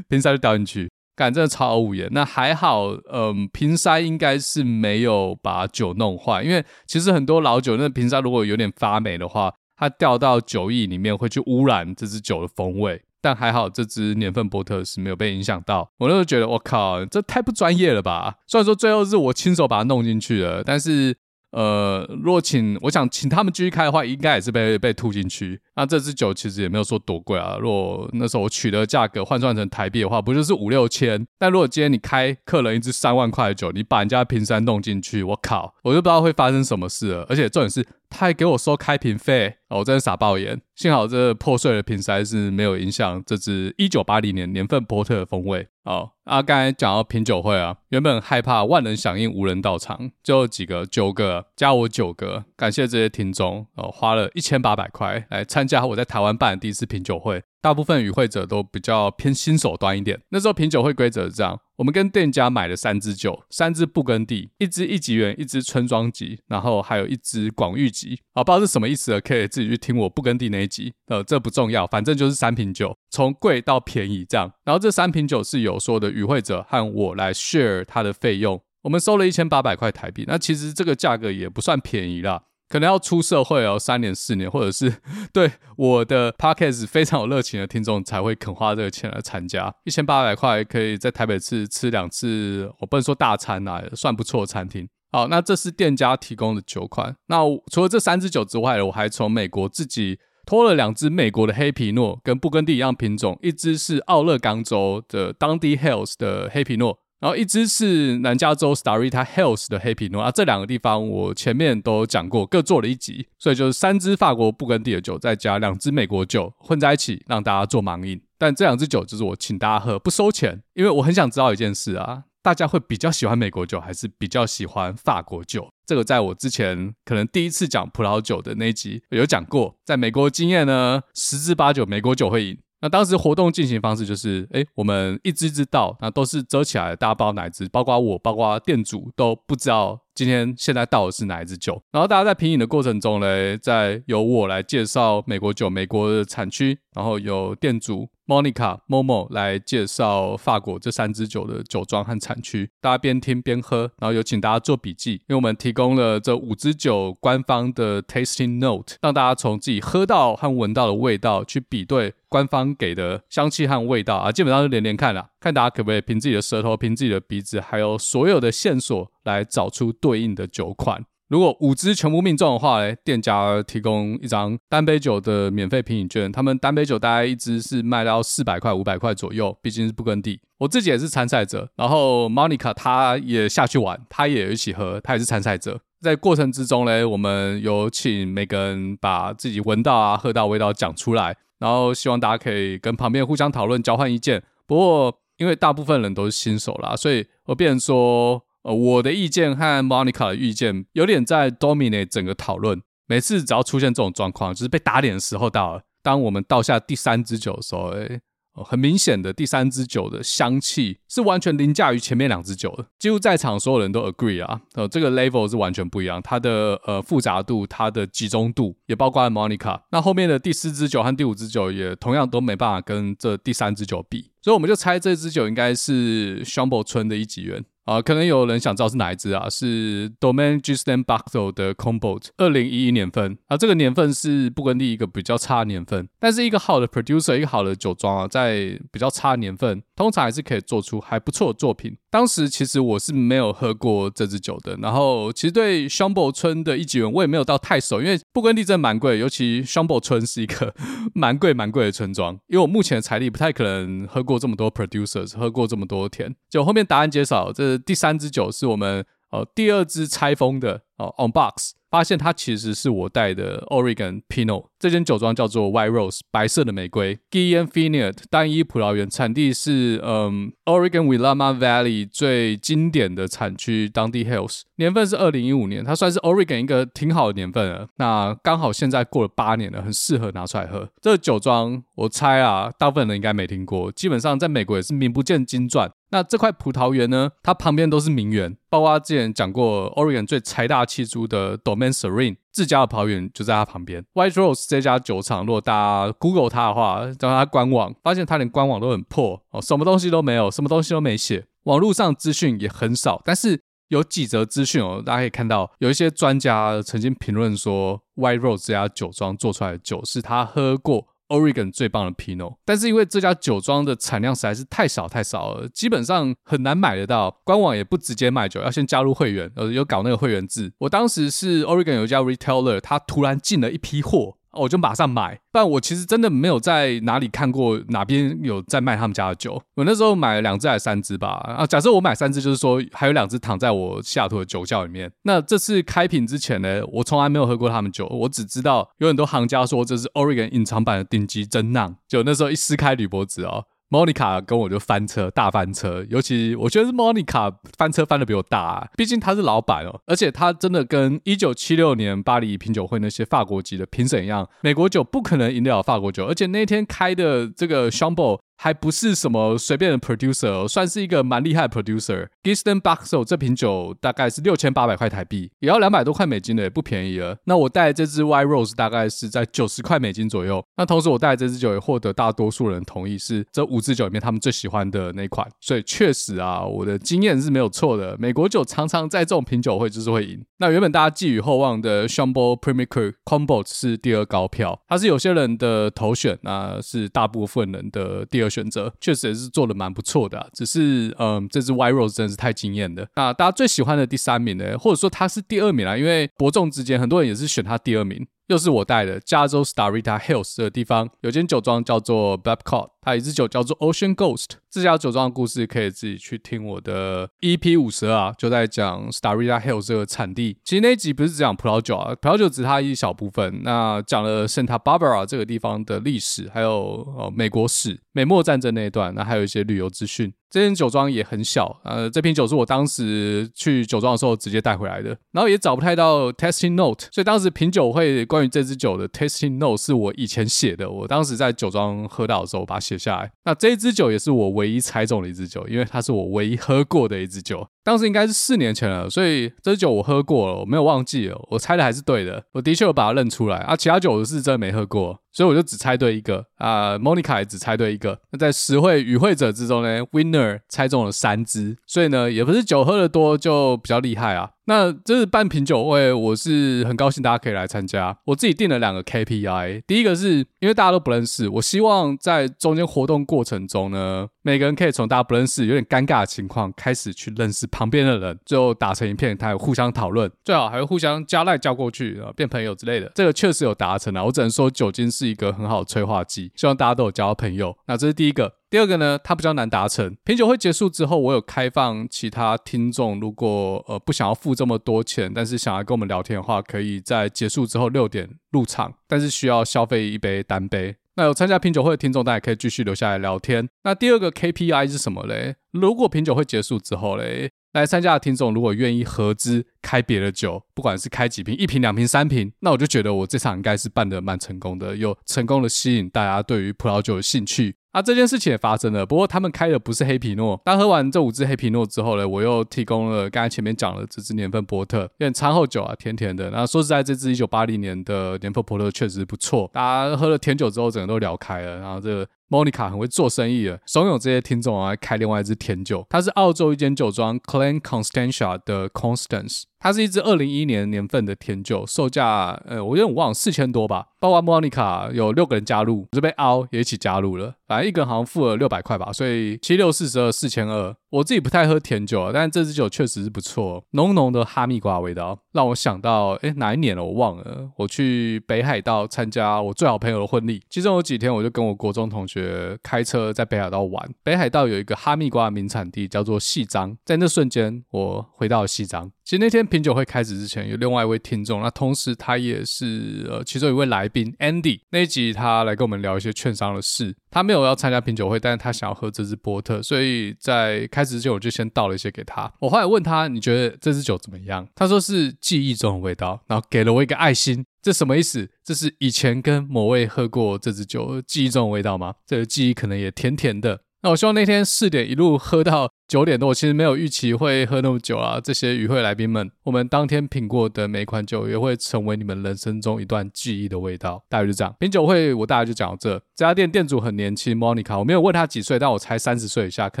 瓶塞就掉进去，感觉真的超无言。那还好，嗯，瓶塞应该是没有把酒弄坏，因为其实很多老酒那瓶塞如果有点发霉的话，它掉到酒液里面会去污染这支酒的风味。但还好，这支年份波特是没有被影响到。我那时候觉得，我靠，这太不专业了吧！虽然说最后是我亲手把它弄进去了，但是。呃，若请我想请他们继续开的话，应该也是被被吐进去。那这支酒其实也没有说多贵啊。如果那时候我取得价格换算成台币的话，不就是五六千？但如果今天你开客人一支三万块的酒，你把人家瓶塞弄进去，我靠，我就不知道会发生什么事了。而且重点是，他还给我收开瓶费，哦，我真的傻爆眼。幸好这破碎的瓶塞是没有影响这支一九八零年年份波特的风味。哦，啊，刚才讲到品酒会啊，原本害怕万人响应无人到场，就有几个九个加我九个，感谢这些听众哦，花了一千八百块来参加我在台湾办的第一次品酒会。大部分与会者都比较偏新手端一点。那时候品酒会规则是这样：我们跟店家买了三支酒，三支布根地，一支一级园，一支村庄级，然后还有一支广域级。啊，不知道是什么意思的，可以自己去听我布根地那一集。呃，这不重要，反正就是三瓶酒，从贵到便宜这样。然后这三瓶酒是有说的与会者和我来 share 它的费用，我们收了一千八百块台币。那其实这个价格也不算便宜啦。可能要出社会哦，三年四年，或者是 <laughs> 对我的 podcast 非常有热情的听众才会肯花这个钱来参加。一千八百块可以在台北市吃两次，我不能说大餐啊，算不错的餐厅。好，那这是店家提供的酒款。那除了这三支酒之外，我还从美国自己拖了两支美国的黑皮诺，跟布根地一样品种，一支是奥勒冈州的当地 Hills 的黑皮诺。然后一支是南加州 Starita Hills 的黑皮诺啊，这两个地方我前面都讲过，各做了一集，所以就是三支法国布根地的酒，再加两支美国酒混在一起，让大家做盲饮。但这两支酒就是我请大家喝，不收钱，因为我很想知道一件事啊，大家会比较喜欢美国酒，还是比较喜欢法国酒？这个在我之前可能第一次讲葡萄酒的那一集有讲过，在美国经验呢，十之八九美国酒会赢。那当时活动进行方式就是，哎，我们一支一支倒，那都是遮起来的，大家不知道哪一支，包括我，包括店主都不知道今天现在倒的是哪一支酒。然后大家在品饮的过程中呢，再由我来介绍美国酒、美国的产区，然后由店主。Monica Momo 来介绍法国这三支酒的酒庄和产区，大家边听边喝，然后有请大家做笔记，因为我们提供了这五支酒官方的 tasting note，让大家从自己喝到和闻到的味道去比对官方给的香气和味道啊，基本上是连连看啦，看大家可不可以凭自己的舌头、凭自己的鼻子，还有所有的线索来找出对应的酒款。如果五支全部命中的话呢，店家提供一张单杯酒的免费品饮券。他们单杯酒大概一支是卖到四百块、五百块左右，毕竟是不根地。我自己也是参赛者，然后 Monica 她也下去玩，她也一起喝，她也是参赛者。在过程之中呢，我们有请每个人把自己闻到啊、喝到味道讲出来，然后希望大家可以跟旁边互相讨论、交换意见。不过因为大部分人都是新手啦，所以我变成说。呃，我的意见和 Monica 的意见有点在 dominate 整个讨论。每次只要出现这种状况，就是被打脸的时候到了。当我们倒下第三支酒的时候，诶很明显的第三支酒的香气是完全凌驾于前面两支酒的，几乎在场所有人都 agree 啊，呃，这个 level 是完全不一样，它的呃复杂度、它的集中度，也包括 Monica。那后面的第四支酒和第五支酒也同样都没办法跟这第三支酒比，所以我们就猜这支酒应该是 Chambolle 村的一级园。啊，可能有人想知道是哪一支啊？是 Domaine Justin Barthel 的 Combo，二零一一年份啊，这个年份是布根地一个比较差的年份，但是一个好的 producer，一个好的酒庄啊，在比较差年份，通常还是可以做出还不错的作品。当时其实我是没有喝过这支酒的，然后其实对 Chambolle 村的一级园我也没有到太熟，因为布根地真的蛮贵，尤其 Chambolle 村是一个蛮贵蛮贵的村庄，因为我目前的财力不太可能喝过这么多 producers，喝过这么多田。就后面答案揭晓，这。第三支酒是我们呃第二支拆封的哦，on box 发现它其实是我带的 Oregon Pinot。这间酒庄叫做 White Rose 白色的玫瑰 Guillen Vineyard 单一葡萄园，产地是嗯 Oregon Willamette Valley 最经典的产区当地 Hills 年份是二零一五年，它算是 Oregon 一个挺好的年份了。那刚好现在过了八年了，很适合拿出来喝。这个酒庄我猜啊，大部分人应该没听过，基本上在美国也是名不见经传。那这块葡萄园呢，它旁边都是名园，包括之前讲过 Oregon 最财大气粗的 Domaine Serene 自家的葡萄园就在它旁边。White Rose 这家酒厂，如果大家 Google 它的话，找它官网，发现它连官网都很破哦，什么东西都没有，什么东西都没写，网络上资讯也很少。但是有几则资讯哦，大家可以看到，有一些专家曾经评论说，White Rose 这家酒庄做出来的酒是他喝过。Oregon 最棒的 Pinot，但是因为这家酒庄的产量实在是太少太少了，基本上很难买得到。官网也不直接卖酒，要先加入会员，呃，有搞那个会员制。我当时是 Oregon 有一家 retailer，他突然进了一批货。我就马上买，但我其实真的没有在哪里看过哪边有在卖他们家的酒。我那时候买了两支还是三支吧？啊，假设我买三支，就是说还有两支躺在我西雅图的酒窖里面。那这次开瓶之前呢，我从来没有喝过他们酒，我只知道有很多行家说这是 Oregon 隐藏版的顶级珍酿。就那时候一撕开铝箔纸哦。Monica 跟我就翻车，大翻车。尤其我觉得是 Monica 翻车翻的比我大啊，毕竟他是老板哦，而且他真的跟一九七六年巴黎品酒会那些法国籍的评审一样，美国酒不可能赢得了法国酒，而且那天开的这个 s h a m b o 还不是什么随便的 producer，算是一个蛮厉害的 producer。Giston Baxo 这瓶酒大概是六千八百块台币，也要两百多块美金的，也不便宜了。那我带这支 Y Rose 大概是在九十块美金左右。那同时我带这支酒也获得大多数人同意，是这五支酒里面他们最喜欢的那款。所以确实啊，我的经验是没有错的。美国酒常常在这种品酒会就是会赢。那原本大家寄予厚望的 s h a m b o l Premier Cru Combo 是第二高票，它是有些人的头选，那是大部分人的第二。选择确实也是做的蛮不错的，只是嗯，这支 Y Rose 真的是太惊艳了。那大家最喜欢的第三名呢，或者说他是第二名啊，因为伯仲之间很多人也是选他第二名。又是我带的，加州 Starita Hills 的地方有间酒庄叫做 Babcock，还有一支酒叫做 Ocean Ghost。这家酒庄的故事可以自己去听我的 EP 五十二啊，就在讲 Starita Hill 这个产地。其实那一集不是只讲葡萄酒啊，葡萄酒只是它一小部分。那讲了 Santa Barbara 这个地方的历史，还有呃美国史、美墨战争那一段，那还有一些旅游资讯。这间酒庄也很小，呃，这瓶酒是我当时去酒庄的时候直接带回来的，然后也找不太到 tasting note，所以当时品酒会关于这支酒的 tasting note 是我以前写的，我当时在酒庄喝到的时候把它写下来。那这一支酒也是我唯一猜中的一支酒，因为它是我唯一喝过的一支酒。当时应该是四年前了，所以这酒我喝过了，我没有忘记了，我猜的还是对的，我的确有把它认出来啊。其他酒我是真的没喝过，所以我就只猜对一个啊。Monica 也只猜对一个。那在实惠与会者之中呢，Winner 猜中了三支，所以呢，也不是酒喝的多就比较厉害啊。那这是办品酒会，我是很高兴大家可以来参加。我自己定了两个 KPI，第一个是因为大家都不认识，我希望在中间活动过程中呢，每个人可以从大家不认识、有点尴尬的情况开始去认识旁边的人，最后打成一片，他有互相讨论，最好还会互相加赖叫过去，然后变朋友之类的。这个确实有达成啊，我只能说酒精是一个很好的催化剂，希望大家都有交到朋友。那这是第一个。第二个呢，它比较难达成。品酒会结束之后，我有开放其他听众，如果呃不想要付这么多钱，但是想要跟我们聊天的话，可以在结束之后六点入场，但是需要消费一杯单杯。那有参加品酒会的听众，大家可以继续留下来聊天。那第二个 KPI 是什么嘞？如果品酒会结束之后嘞，来参加的听众如果愿意合资开别的酒，不管是开几瓶，一瓶、两瓶、三瓶，那我就觉得我这场应该是办得蛮成功的，有成功的吸引大家对于葡萄酒的兴趣。啊、这件事情也发生了，不过他们开的不是黑皮诺。当喝完这五支黑皮诺之后呢，我又提供了刚才前面讲的这支年份波特，有点餐后酒啊，甜甜的。那说实在，这支一九八零年的年份波特确实不错，大家喝了甜酒之后，整个都聊开了。然后这个。Monica 很会做生意的，怂恿这些听众啊开另外一支甜酒，它是澳洲一间酒庄 Clan Constantia 的 Constance，它是一支二零一一年年份的甜酒，售价呃我有点忘了四千多吧，包括 Monica 有六个人加入，这边凹也一起加入了，反正一个人好像付了六百块吧，所以七六四十二四千二。我自己不太喝甜酒啊，但是这支酒确实是不错，浓浓的哈密瓜味道，让我想到诶哪一年了我忘了，我去北海道参加我最好朋友的婚礼，其中有几天我就跟我国中同学。开车在北海道玩，北海道有一个哈密瓜的名产地叫做细张，在那瞬间我回到了夕张。其实那天品酒会开始之前，有另外一位听众，那同时他也是呃其中一位来宾 Andy 那一集，他来跟我们聊一些券商的事。他没有要参加品酒会，但是他想要喝这支波特，所以在开始之前我就先倒了一些给他。我后来问他，你觉得这支酒怎么样？他说是记忆中的味道，然后给了我一个爱心。这什么意思？这是以前跟某位喝过这支酒记忆中的味道吗？这个记忆可能也甜甜的。那我希望那天四点一路喝到。九点多，我其实没有预期会喝那么久啊！这些与会来宾们，我们当天品过的每一款酒也会成为你们人生中一段记忆的味道。大概就这样，品酒会我大概就讲到这。这家店店主很年轻，Monica，我没有问他几岁，但我猜三十岁以下，可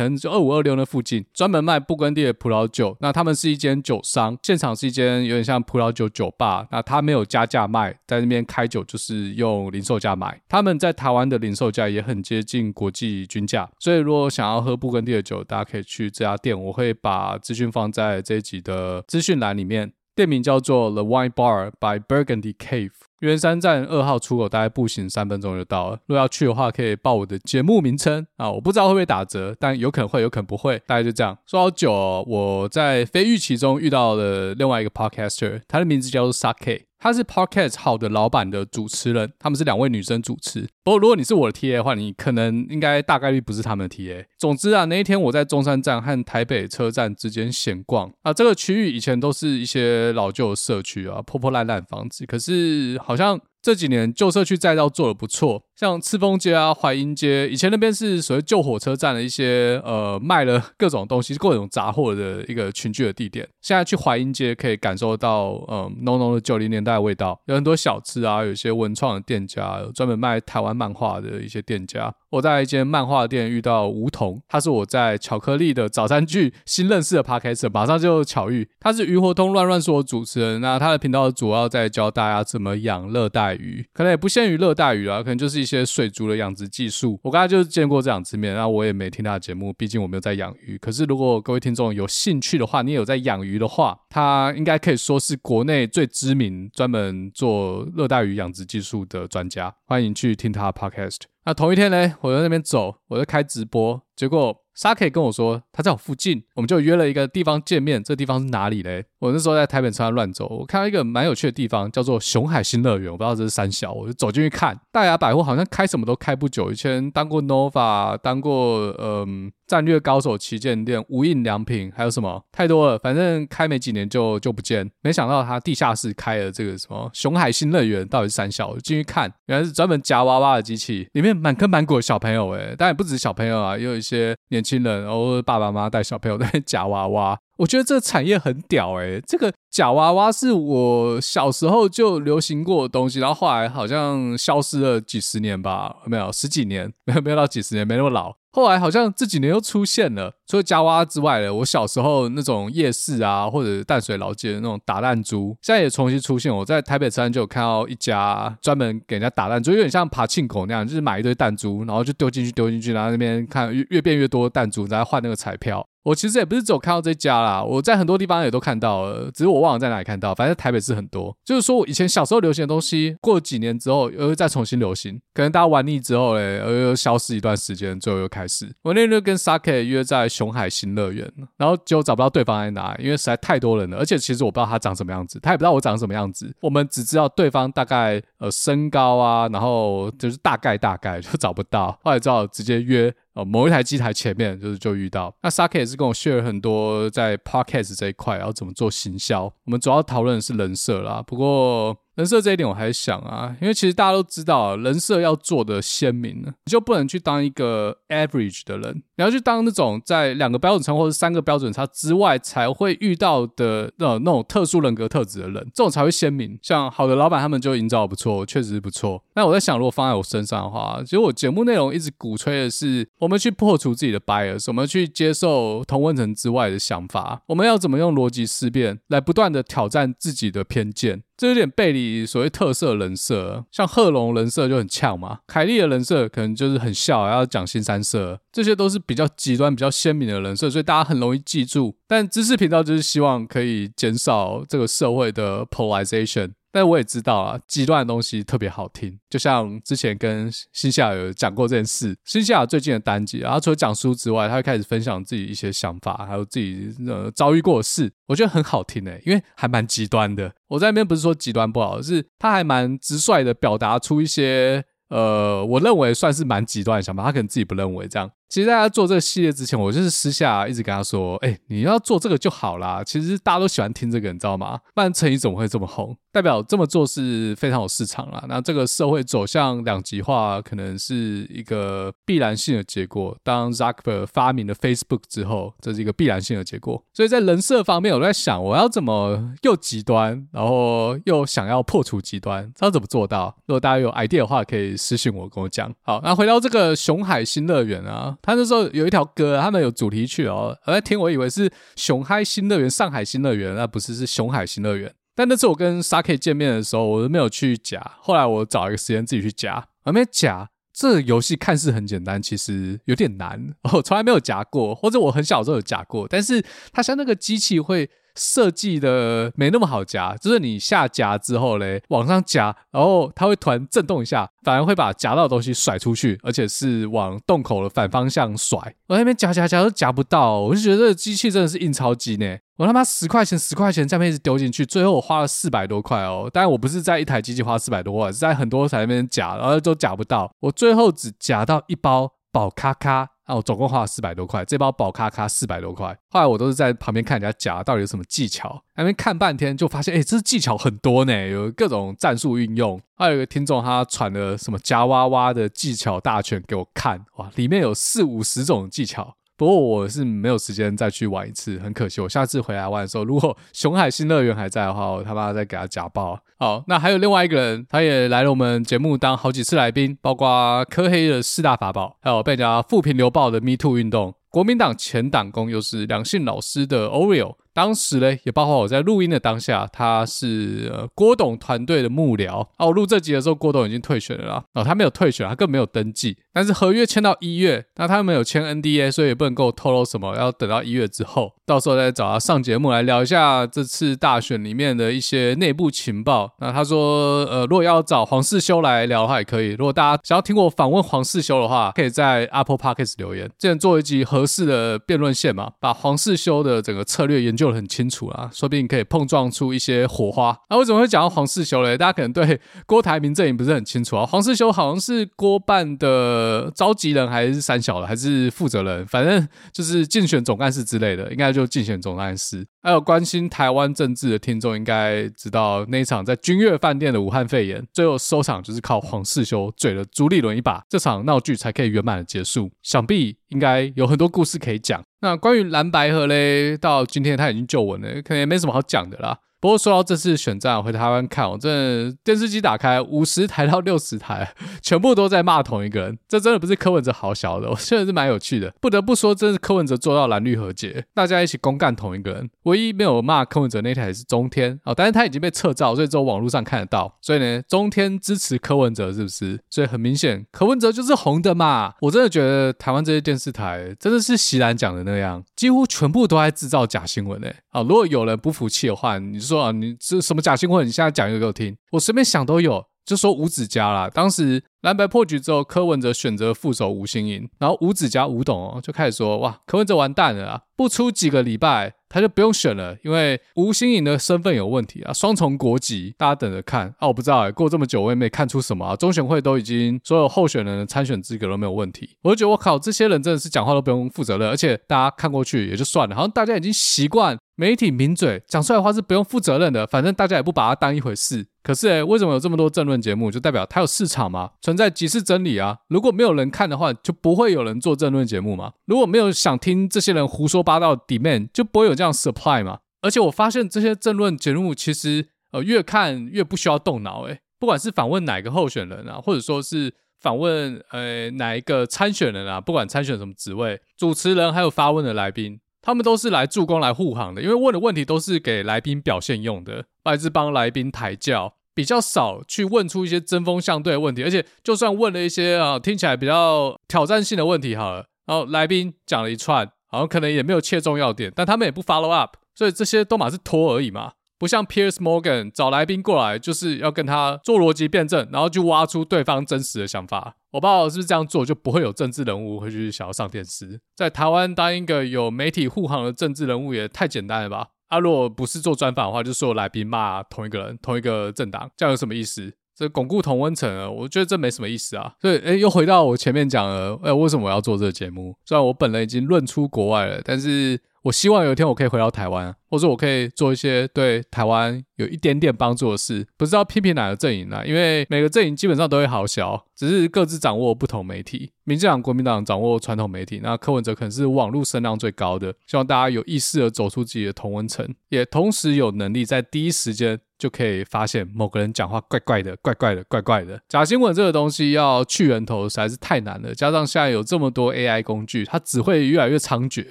能就二五二六那附近，专门卖布根地的葡萄酒。那他们是一间酒商，现场是一间有点像葡萄酒酒吧。那他没有加价卖，在那边开酒就是用零售价买。他们在台湾的零售价也很接近国际均价，所以如果想要喝布根地的酒，大家可以去。去这家店，我会把资讯放在这一集的资讯栏里面。店名叫做 The Wine Bar by Burgundy Cave，圆山站二号出口，大概步行三分钟就到了。如果要去的话，可以报我的节目名称啊，我不知道会不会打折，但有可能会，有可能不会。大概就这样。说好久哦，我在非预期中遇到了另外一个 podcaster，他的名字叫做 Sake。他是 Podcast 好的老板的主持人，他们是两位女生主持。不过如果你是我的 TA 的话，你可能应该大概率不是他们的 TA。总之啊，那一天我在中山站和台北车站之间闲逛啊，这个区域以前都是一些老旧的社区啊，破破烂烂房子，可是好像。这几年旧社区再造做的不错，像赤峰街啊、淮阴街，以前那边是所谓旧火车站的一些呃卖了各种东西、各种杂货的一个群聚的地点。现在去淮阴街可以感受到嗯浓浓的九零年代的味道，有很多小吃啊，有一些文创的店家，有专门卖台湾漫画的一些店家。我在一间漫画店遇到梧桐，他是我在巧克力的早餐剧新认识的 parker，马上就巧遇。他是鱼活通乱乱说的主持人，那他的频道主要在教大家怎么养热带鱼，可能也不限于热带鱼啊，可能就是一一些水族的养殖技术。我刚才就是见过这两次面，那我也没听他的节目，毕竟我没有在养鱼。可是如果各位听众有兴趣的话，你也有在养鱼的话，他应该可以说是国内最知名专门做热带鱼养殖技术的专家。欢迎去听他的 Podcast。那同一天呢，我在那边走，我在开直播，结果 Saki 跟我说他在我附近，我们就约了一个地方见面。这地方是哪里嘞？我那时候在台北车站乱走，我看到一个蛮有趣的地方，叫做熊海新乐园。我不知道这是三小，我就走进去看。大雅百货好像开什么都开不久，以前当过 Nova，当过嗯。战略高手旗舰店、无印良品，还有什么太多了，反正开没几年就就不见。没想到他地下室开了这个什么熊海新乐园，到底是三小？进去看，原来是专门夹娃娃的机器，里面满坑满谷的小朋友诶，当然不止小朋友啊，也有一些年轻人，然后爸爸妈妈带小朋友在夹娃娃。我觉得这个产业很屌诶，这个夹娃娃是我小时候就流行过的东西，然后后来好像消失了几十年吧，没有十几年，没有没有到几十年，没那么老。后来好像这几年又出现了，除了夹娃娃之外的，我小时候那种夜市啊，或者淡水老街的那种打弹珠，现在也重新出现。我在台北车站就有看到一家专门给人家打弹珠，有点像爬庆口那样，就是买一堆弹珠，然后就丢进去丢进去，然后那边看越越变越多弹珠，然后换那个彩票。我其实也不是只有看到这家啦，我在很多地方也都看到了，只是我忘了在哪里看到。反正台北市很多，就是说我以前小时候流行的东西，过几年之后又再重新流行，可能大家玩腻之后嘞，又又消失一段时间，最后又开是。我那天就跟 Sake 约在熊海新乐园，然后就找不到对方在哪，因为实在太多人了，而且其实我不知道他长什么样子，他也不知道我长什么样子，我们只知道对方大概呃身高啊，然后就是大概大概就找不到，后来只好直接约。呃，某一台机台前面就是就遇到，那 s a k e 也是跟我 share 很多在 Podcast 这一块，然后怎么做行销。我们主要讨论的是人设啦，不过。人设这一点我还想啊，因为其实大家都知道，人设要做的鲜明，你就不能去当一个 average 的人，你要去当那种在两个标准差或者三个标准差之外才会遇到的那那种特殊人格特质的人，这种才会鲜明。像好的老板他们就营造不错，确实是不错。那我在想，如果放在我身上的话，其实我节目内容一直鼓吹的是，我们去破除自己的 bias，我们去接受同温层之外的想法，我们要怎么用逻辑思辨来不断的挑战自己的偏见。这有点背离所谓特色人设，像贺龙人设就很呛嘛，凯莉的人设可能就是很笑，要讲新三色，这些都是比较极端、比较鲜明的人设，所以大家很容易记住。但知识频道就是希望可以减少这个社会的 polarization。但我也知道啊，极端的东西特别好听，就像之前跟新西亚有讲过这件事。新西亚最近的单集，然后除了讲书之外，他会开始分享自己一些想法，还有自己呃遭遇过的事，我觉得很好听诶，因为还蛮极端的。我在那边不是说极端不好，是他还蛮直率的表达出一些呃，我认为算是蛮极端的想法，他可能自己不认为这样。其实，大家做这个系列之前，我就是私下一直跟他说：“哎、你要做这个就好啦。其实大家都喜欢听这个，你知道吗？不然陈宇怎么会这么红？代表这么做是非常有市场啦。那这个社会走向两极化，可能是一个必然性的结果。当 Zuckerberg 发明了 Facebook 之后，这是一个必然性的结果。所以在人设方面，我在想，我要怎么又极端，然后又想要破除极端，知道怎么做到？如果大家有 idea 的话，可以私信我，跟我讲。好，那回到这个熊海新乐园啊。他那时候有一条歌，他们有主题曲哦。我在听，我以为是熊嗨新乐园、上海新乐园，那不是，是熊海新乐园。但那次我跟 Saki 见面的时候，我都没有去夹。后来我找一个时间自己去夹，还没夹。这个游戏看似很简单，其实有点难。我从来没有夹过，或者我很小的时候有夹过，但是它像那个机器会。设计的没那么好夹，就是你下夹之后嘞，往上夹，然后它会突然震动一下，反而会把夹到的东西甩出去，而且是往洞口的反方向甩。我那边夹夹夹都夹不到，我就觉得这个机器真的是印钞机呢。我他妈十块钱十块钱在那边一直丢进去，最后我花了四百多块哦。当然我不是在一台机器花四百多块，是在很多台那边夹，然后都夹不到。我最后只夹到一包宝咖咖。啊，我总共花了四百多块，这包宝咖咖四百多块。后来我都是在旁边看人家夹，到底有什么技巧，那边看半天就发现，哎，这技巧很多呢，有各种战术运用。还有一个听众他传了什么夹娃娃的技巧大全给我看，哇，里面有四五十种技巧。不过我是没有时间再去玩一次，很可惜。我下次回来玩的时候，如果熊海新乐园还在的话，我他妈再给他夹爆。好，那还有另外一个人，他也来了我们节目当好几次来宾，包括科黑的四大法宝，还有被人家富平流爆的 Me Too 运动，国民党前党工又是两性老师的 Oreo。当时呢，也包括我在录音的当下，他是、呃、郭董团队的幕僚。哦，我录这集的时候，郭董已经退选了啦。哦，他没有退选，他更没有登记。但是合约签到一月，那他没有签 NDA，所以也不能够透露什么。要等到一月之后，到时候再找他上节目来聊一下这次大选里面的一些内部情报。那他说，呃，如果要找黄世修来聊的话，也可以。如果大家想要听我访问黄世修的话，可以在 Apple Podcast 留言。之前做一集合适的辩论线嘛，把黄世修的整个策略研究得很清楚啊，说不定可以碰撞出一些火花。那为什么会讲到黄世修嘞？大家可能对郭台铭阵营不是很清楚啊。黄世修好像是郭办的。召集人还是三小的，还是负责人，反正就是竞选总干事之类的，应该就竞选总干事。还有关心台湾政治的听众应该知道，那一场在君悦饭店的武汉肺炎，最后收场就是靠黄世修嘴了朱立伦一把，这场闹剧才可以圆满的结束。想必应该有很多故事可以讲。那关于蓝白河嘞，到今天他已经就稳了，可能也没什么好讲的啦。不过说到这次选战，回台湾看，我真的电视机打开五十台到六十台，<laughs> 全部都在骂同一个人。这真的不是柯文哲好小的，<laughs> 我觉得是蛮有趣的。不得不说，真是柯文哲做到蓝绿和解，大家一起公干同一个人。唯一没有骂柯文哲那台是中天哦，但是他已经被撤照，所以只有网络上看得到。所以呢，中天支持柯文哲是不是？所以很明显，柯文哲就是红的嘛。我真的觉得台湾这些电视台真的是席兰讲的那样，几乎全部都在制造假新闻诶。啊，如果有人不服气的话，你说啊，你这什么假新闻？你现在讲一个给我听，我随便想都有。就说吴子嘉啦，当时蓝白破局之后，柯文哲选择副手吴欣盈，然后吴子嘉吴董哦就开始说，哇，柯文哲完蛋了啊，不出几个礼拜他就不用选了，因为吴欣盈的身份有问题啊，双重国籍，大家等着看啊，我不知道哎，过这么久我也没看出什么啊，中选会都已经所有候选人的参选资格都没有问题，我就觉得我靠，这些人真的是讲话都不用负责任，而且大家看过去也就算了，好像大家已经习惯媒体抿嘴讲出来的话是不用负责任的，反正大家也不把它当一回事。可是诶，为什么有这么多政论节目？就代表它有市场吗？存在即是真理啊！如果没有人看的话，就不会有人做政论节目嘛。如果没有想听这些人胡说八道 demand，就不会有这样 supply 嘛。而且我发现这些政论节目其实呃越看越不需要动脑诶，不管是访问哪个候选人啊，或者说是访问呃哪一个参选人啊，不管参选什么职位，主持人还有发问的来宾。他们都是来助攻、来护航的，因为问的问题都是给来宾表现用的，还是帮来宾抬轿，比较少去问出一些针锋相对的问题。而且，就算问了一些啊听起来比较挑战性的问题，好了，然后来宾讲了一串，好像可能也没有切中要点，但他们也不 follow up，所以这些都嘛是拖而已嘛。不像 Piers Morgan 找来宾过来，就是要跟他做逻辑辩证，然后就挖出对方真实的想法。我不知道是不是这样做，就不会有政治人物会去想要上电视。在台湾当一个有媒体护航的政治人物也太简单了吧？啊，如果不是做专访的话，就所有来宾骂同一个人、同一个政党，这样有什么意思？这巩固同温层啊，我觉得这没什么意思啊。所以，哎，又回到我前面讲了，哎，为什么我要做这个节目？虽然我本人已经论出国外了，但是。我希望有一天我可以回到台湾，或者我可以做一些对台湾有一点点帮助的事。不知道批评哪个阵营呢？因为每个阵营基本上都会好小，只是各自掌握不同媒体。民进党、国民党掌握传统媒体，那柯文哲可能是网络声量最高的。希望大家有意识的走出自己的同温层，也同时有能力在第一时间就可以发现某个人讲话怪怪的、怪怪的、怪怪的。假新闻这个东西要去源头实在是太难了，加上现在有这么多 AI 工具，它只会越来越猖獗。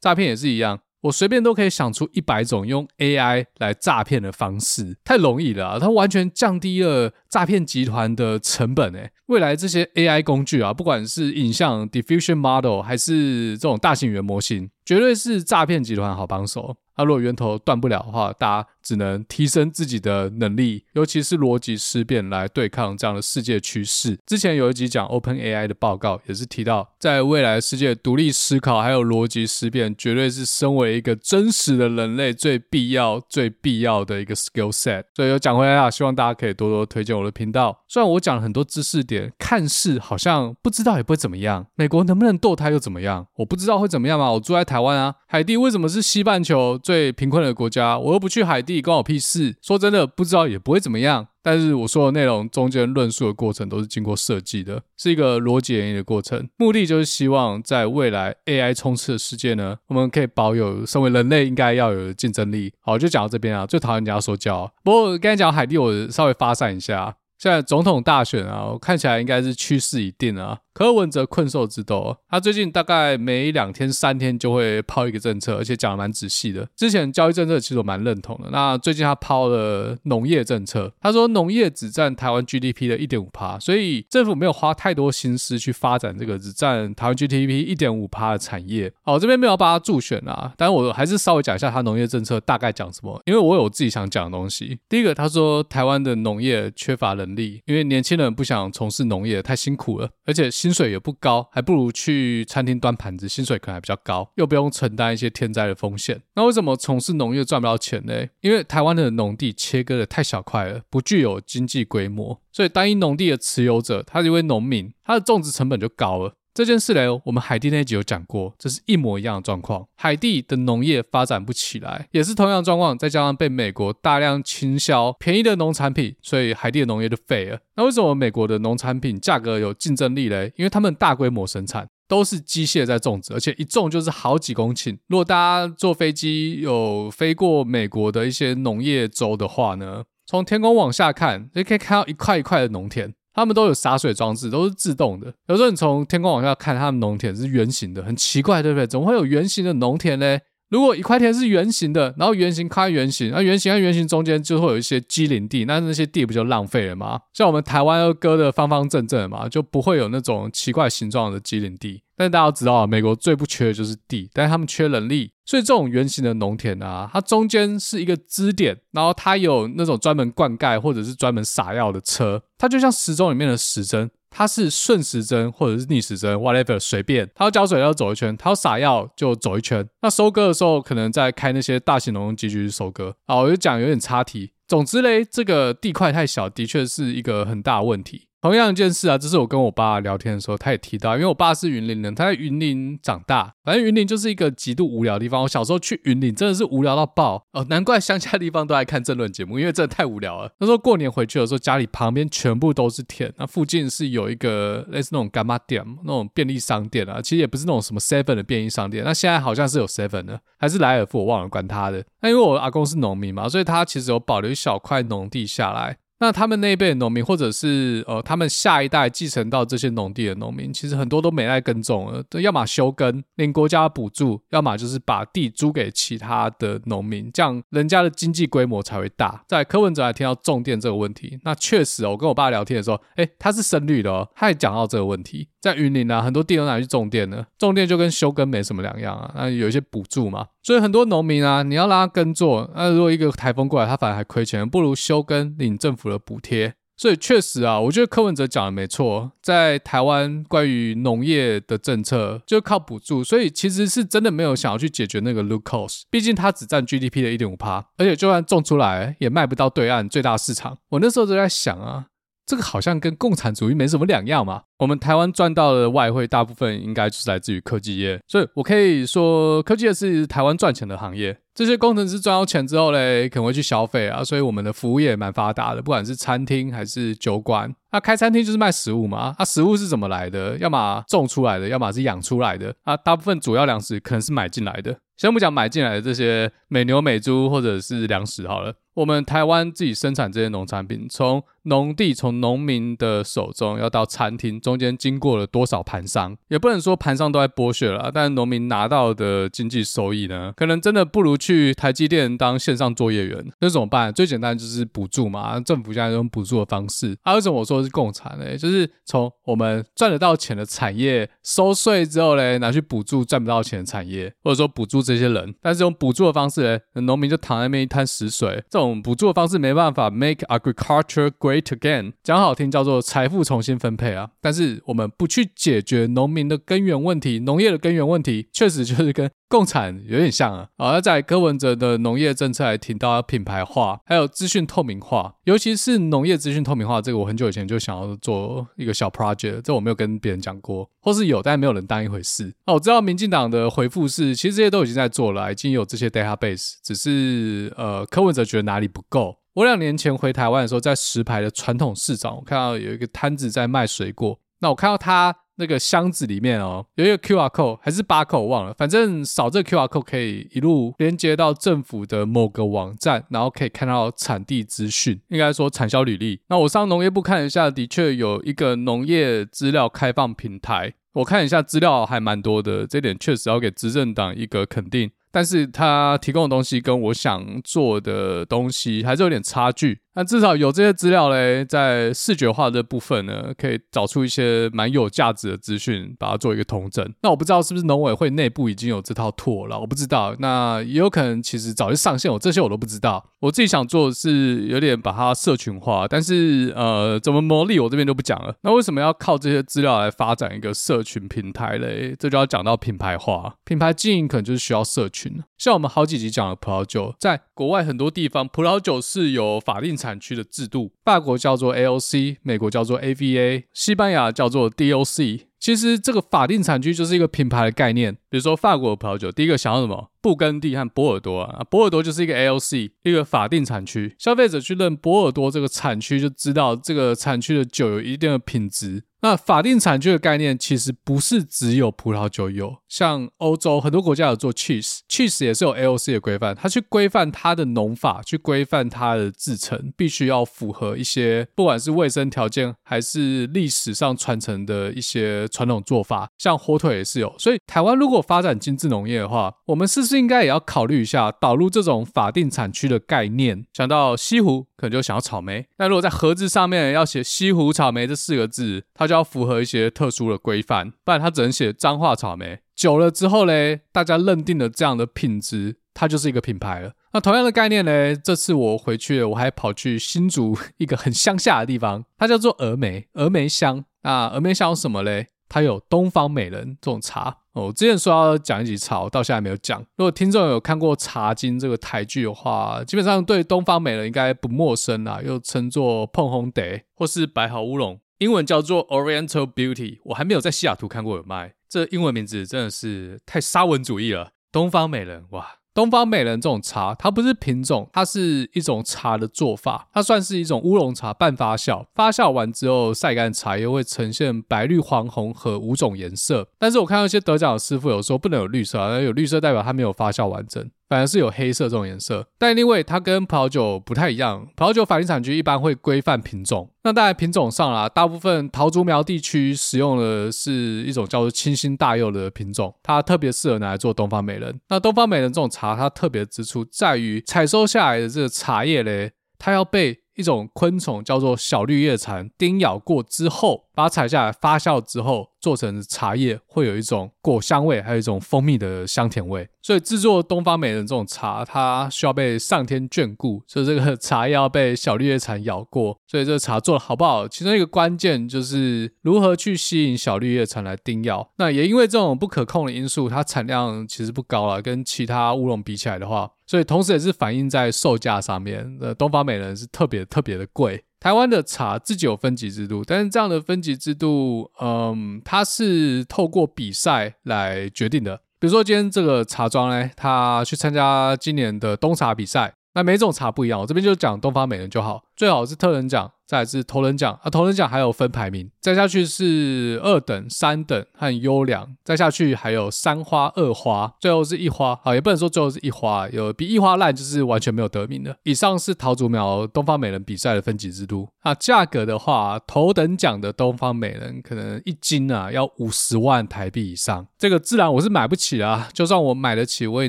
诈骗也是一样。我随便都可以想出一百种用 AI 来诈骗的方式，太容易了，它完全降低了诈骗集团的成本诶。未来这些 AI 工具啊，不管是影像 diffusion model 还是这种大型语言模型，绝对是诈骗集团好帮手。啊、如果源头断不了的话，大家只能提升自己的能力，尤其是逻辑思辨来对抗这样的世界趋势。之前有一集讲 OpenAI 的报告，也是提到，在未来世界，独立思考还有逻辑思辨，绝对是身为一个真实的人类最必要、最必要的一个 skill set。所以有讲回来啊，希望大家可以多多推荐我的频道。虽然我讲了很多知识点，看似好像不知道也不会怎么样。美国能不能堕胎又怎么样？我不知道会怎么样嘛。我住在台湾啊，海地为什么是西半球最贫困的国家？我又不去海地，关我屁事。说真的，不知道也不会怎么样。但是我说的内容中间论述的过程都是经过设计的，是一个逻辑演绎的过程。目的就是希望在未来 AI 冲刺的世界呢，我们可以保有身为人类应该要有的竞争力。好，就讲到这边啊，最讨厌人家说教。不过刚才讲海地，我稍微发散一下。现在总统大选啊，我看起来应该是趋势已定啊。柯文哲困兽之斗，他最近大概每两天、三天就会抛一个政策，而且讲得蛮仔细的。之前教育政策其实我蛮认同的。那最近他抛了农业政策，他说农业只占台湾 GDP 的一点五趴，所以政府没有花太多心思去发展这个只占台湾 GDP 一点五趴的产业。好，这边没有帮他助选啊，但是我还是稍微讲一下他农业政策大概讲什么，因为我有自己想讲的东西。第一个，他说台湾的农业缺乏人力，因为年轻人不想从事农业，太辛苦了，而且。薪水也不高，还不如去餐厅端盘子，薪水可能还比较高，又不用承担一些天灾的风险。那为什么从事农业赚不到钱呢？因为台湾的农地切割的太小块了，不具有经济规模，所以单一农地的持有者，他是一位农民，他的种植成本就高了。这件事呢，我们海地那集有讲过，这是一模一样的状况。海地的农业发展不起来，也是同样的状况。再加上被美国大量倾销便宜的农产品，所以海地的农业就废了。那为什么美国的农产品价格有竞争力呢？因为他们大规模生产，都是机械在种植，而且一种就是好几公顷。如果大家坐飞机有飞过美国的一些农业州的话呢，从天空往下看，你可以看到一块一块的农田。他们都有洒水装置，都是自动的。有时候你从天空往下看，他们农田是圆形的，很奇怪，对不对？怎么会有圆形的农田呢？如果一块田是圆形的，然后圆形开圆形，那圆形和圆形中间就会有一些机零地，那那些地不就浪费了吗？像我们台湾又割的方方正正的嘛，就不会有那种奇怪形状的机零地。但大家都知道，美国最不缺的就是地，但是他们缺人力，所以这种圆形的农田啊，它中间是一个支点，然后它有那种专门灌溉或者是专门撒药的车，它就像时钟里面的时针，它是顺时针或者是逆时针，whatever 随便，它要浇水要走一圈，它要撒药就走一圈。那收割的时候，可能在开那些大型农用机具去收割。啊，我就讲有点差题，总之嘞，这个地块太小，的确是一个很大问题。同样一件事啊，这是我跟我爸聊天的时候，他也提到，因为我爸是云林人，他在云林长大，反正云林就是一个极度无聊的地方。我小时候去云林真的是无聊到爆哦，难怪乡下地方都爱看政论节目，因为真的太无聊了。那时候过年回去的时候，家里旁边全部都是田，那附近是有一个类似那种柑仔店，那种便利商店啊，其实也不是那种什么 seven 的便利商店，那现在好像是有 seven 的，还是莱尔富，我忘了管他的。那因为我阿公 <laughs> 是农民嘛，所以他其实有保留一小块农地下来。那他们那一辈的农民，或者是呃，他们下一代继承到这些农地的农民，其实很多都没爱耕种了，都要么休耕领国家补助，要么就是把地租给其他的农民，这样人家的经济规模才会大。在柯文哲还听到种电这个问题，那确实哦，我跟我爸聊天的时候，诶，他是深绿的哦，他也讲到这个问题。在云林啊，很多地都拿去种电了，种电就跟休耕没什么两样啊。那有一些补助嘛，所以很多农民啊，你要让他耕作，那如果一个台风过来，他反而还亏钱，不如休耕领政府的补贴。所以确实啊，我觉得柯文哲讲的没错，在台湾关于农业的政策就靠补助，所以其实是真的没有想要去解决那个 root cause。毕竟它只占 GDP 的一点五趴，而且就算种出来，也卖不到对岸最大市场。我那时候就在想啊。这个好像跟共产主义没什么两样嘛。我们台湾赚到的外汇大部分应该就是来自于科技业，所以我可以说科技业是台湾赚钱的行业。这些工程师赚到钱之后嘞，可能会去消费啊，所以我们的服务业也蛮发达的，不管是餐厅还是酒馆。那开餐厅就是卖食物嘛，那食物是怎么来的？要么种出来的，要么是养出来的。啊，大部分主要粮食可能是买进来的。先不讲买进来的这些美牛美猪或者是粮食好了，我们台湾自己生产这些农产品，从农地从农民的手中要到餐厅，中间经过了多少盘商，也不能说盘商都在剥削了，但农民拿到的经济收益呢，可能真的不如去台积电当线上作业员。那怎么办？最简单就是补助嘛，政府现在用补助的方式。还有一种我说是共产呢，就是从我们赚得到钱的产业收税之后嘞，拿去补助赚不到钱的产业，或者说补助这些人。但是用补助的方式嘞，农民就躺在那边一滩死水。这种补助的方式没办法 make agriculture great Rate again，讲好听叫做财富重新分配啊。但是我们不去解决农民的根源问题，农业的根源问题，确实就是跟共产有点像啊。好，那在柯文哲的农业政策还提到品牌化，还有资讯透明化，尤其是农业资讯透明化，这个我很久以前就想要做一个小 project，这我没有跟别人讲过，或是有，但没有人当一回事。哦，我知道民进党的回复是，其实这些都已经在做了，已经有这些 database，只是呃，柯文哲觉得哪里不够。我两年前回台湾的时候，在石牌的传统市场，我看到有一个摊子在卖水果，那我看到他。那个箱子里面哦，有一个 QR code 还是 barcode 我忘了，反正扫这个 QR code 可以一路连接到政府的某个网站，然后可以看到产地资讯，应该说产销履历。那我上农业部看一下，的确有一个农业资料开放平台，我看一下资料还蛮多的，这点确实要给执政党一个肯定。但是他提供的东西跟我想做的东西还是有点差距。那至少有这些资料嘞，在视觉化的部分呢，可以找出一些蛮有价值的资讯，把它做一个统整。那我不知道是不是农委会内部已经有这套拓了，我不知道。那也有可能其实早就上线，我这些我都不知道。我自己想做的是有点把它社群化，但是呃，怎么牟利我这边就不讲了。那为什么要靠这些资料来发展一个社群平台嘞？这就要讲到品牌化，品牌经营可能就是需要社群。像我们好几集讲的葡萄酒，在国外很多地方，葡萄酒是有法定产区的制度，法国叫做 AOC，美国叫做 AVA，西班牙叫做 DOC。其实这个法定产区就是一个品牌的概念。比如说法国的葡萄酒，第一个想要什么？布根地和波尔多啊，波尔多就是一个 AOC，一个法定产区。消费者去认波尔多这个产区，就知道这个产区的酒有一定的品质。那法定产区的概念其实不是只有葡萄酒有，像欧洲很多国家有做 cheese，cheese 也是有 AOC 的规范，它去规范它的农法，去规范它的制程，必须要符合一些不管是卫生条件还是历史上传承的一些传统做法，像火腿也是有。所以台湾如果发展精致农业的话，我们是不是应该也要考虑一下导入这种法定产区的概念？想到西湖，可能就想要草莓。那如果在盒子上面要写西湖草莓这四个字，它就要符合一些特殊的规范，不然它只能写彰化草莓。久了之后嘞，大家认定了这样的品质，它就是一个品牌了。那同样的概念呢，这次我回去，我还跑去新竹 <laughs> 一个很乡下的地方，它叫做峨眉，峨眉乡。那峨眉乡有什么嘞？它有东方美人这种茶哦。我之前说要讲一集茶，到现在没有讲。如果听众有看过《茶经》这个台剧的话，基本上对东方美人应该不陌生啦，又称作椪风茶或是白毫乌龙，英文叫做 Oriental Beauty。我还没有在西雅图看过有卖，这英文名字真的是太沙文主义了。东方美人，哇！东方美人这种茶，它不是品种，它是一种茶的做法。它算是一种乌龙茶半发酵，发酵完之后晒干茶叶会呈现白、绿、黄、红和五种颜色。但是我看到一些得奖的师傅有说不能有绿色，啊，有绿色代表它没有发酵完整。反而是有黑色这种颜色，但因为它跟葡萄酒不太一样，葡萄酒法定产区一般会规范品种。那当然品种上啦，大部分桃竹苗地区使用的是一种叫做清新大柚的品种，它特别适合拿来做东方美人。那东方美人这种茶，它特别之处在于采收下来的这个茶叶嘞，它要被一种昆虫叫做小绿叶蝉叮咬过之后，把它采下来发酵之后。做成茶叶会有一种果香味，还有一种蜂蜜的香甜味。所以制作东方美人这种茶，它需要被上天眷顾，所以这个茶叶要被小绿叶蝉咬过。所以这个茶做的好不好，其中一个关键就是如何去吸引小绿叶蝉来叮咬。那也因为这种不可控的因素，它产量其实不高了，跟其他乌龙比起来的话，所以同时也是反映在售价上面。呃，东方美人是特别特别的贵。台湾的茶自己有分级制度，但是这样的分级制度，嗯，它是透过比赛来决定的。比如说今天这个茶庄呢，他去参加今年的冬茶比赛，那每种茶不一样，我这边就讲东方美人就好，最好是特等奖，再来是头等奖啊，头等奖还有分排名，再下去是二等、三等和优良，再下去还有三花、二花，最后是一花啊，也不能说最后是一花，有比一花烂就是完全没有得名的。以上是桃竹苗东方美人比赛的分级制度啊，价格的话，头等奖的东方美人可能一斤啊要五十万台币以上，这个自然我是买不起啊，就算我买得起，我也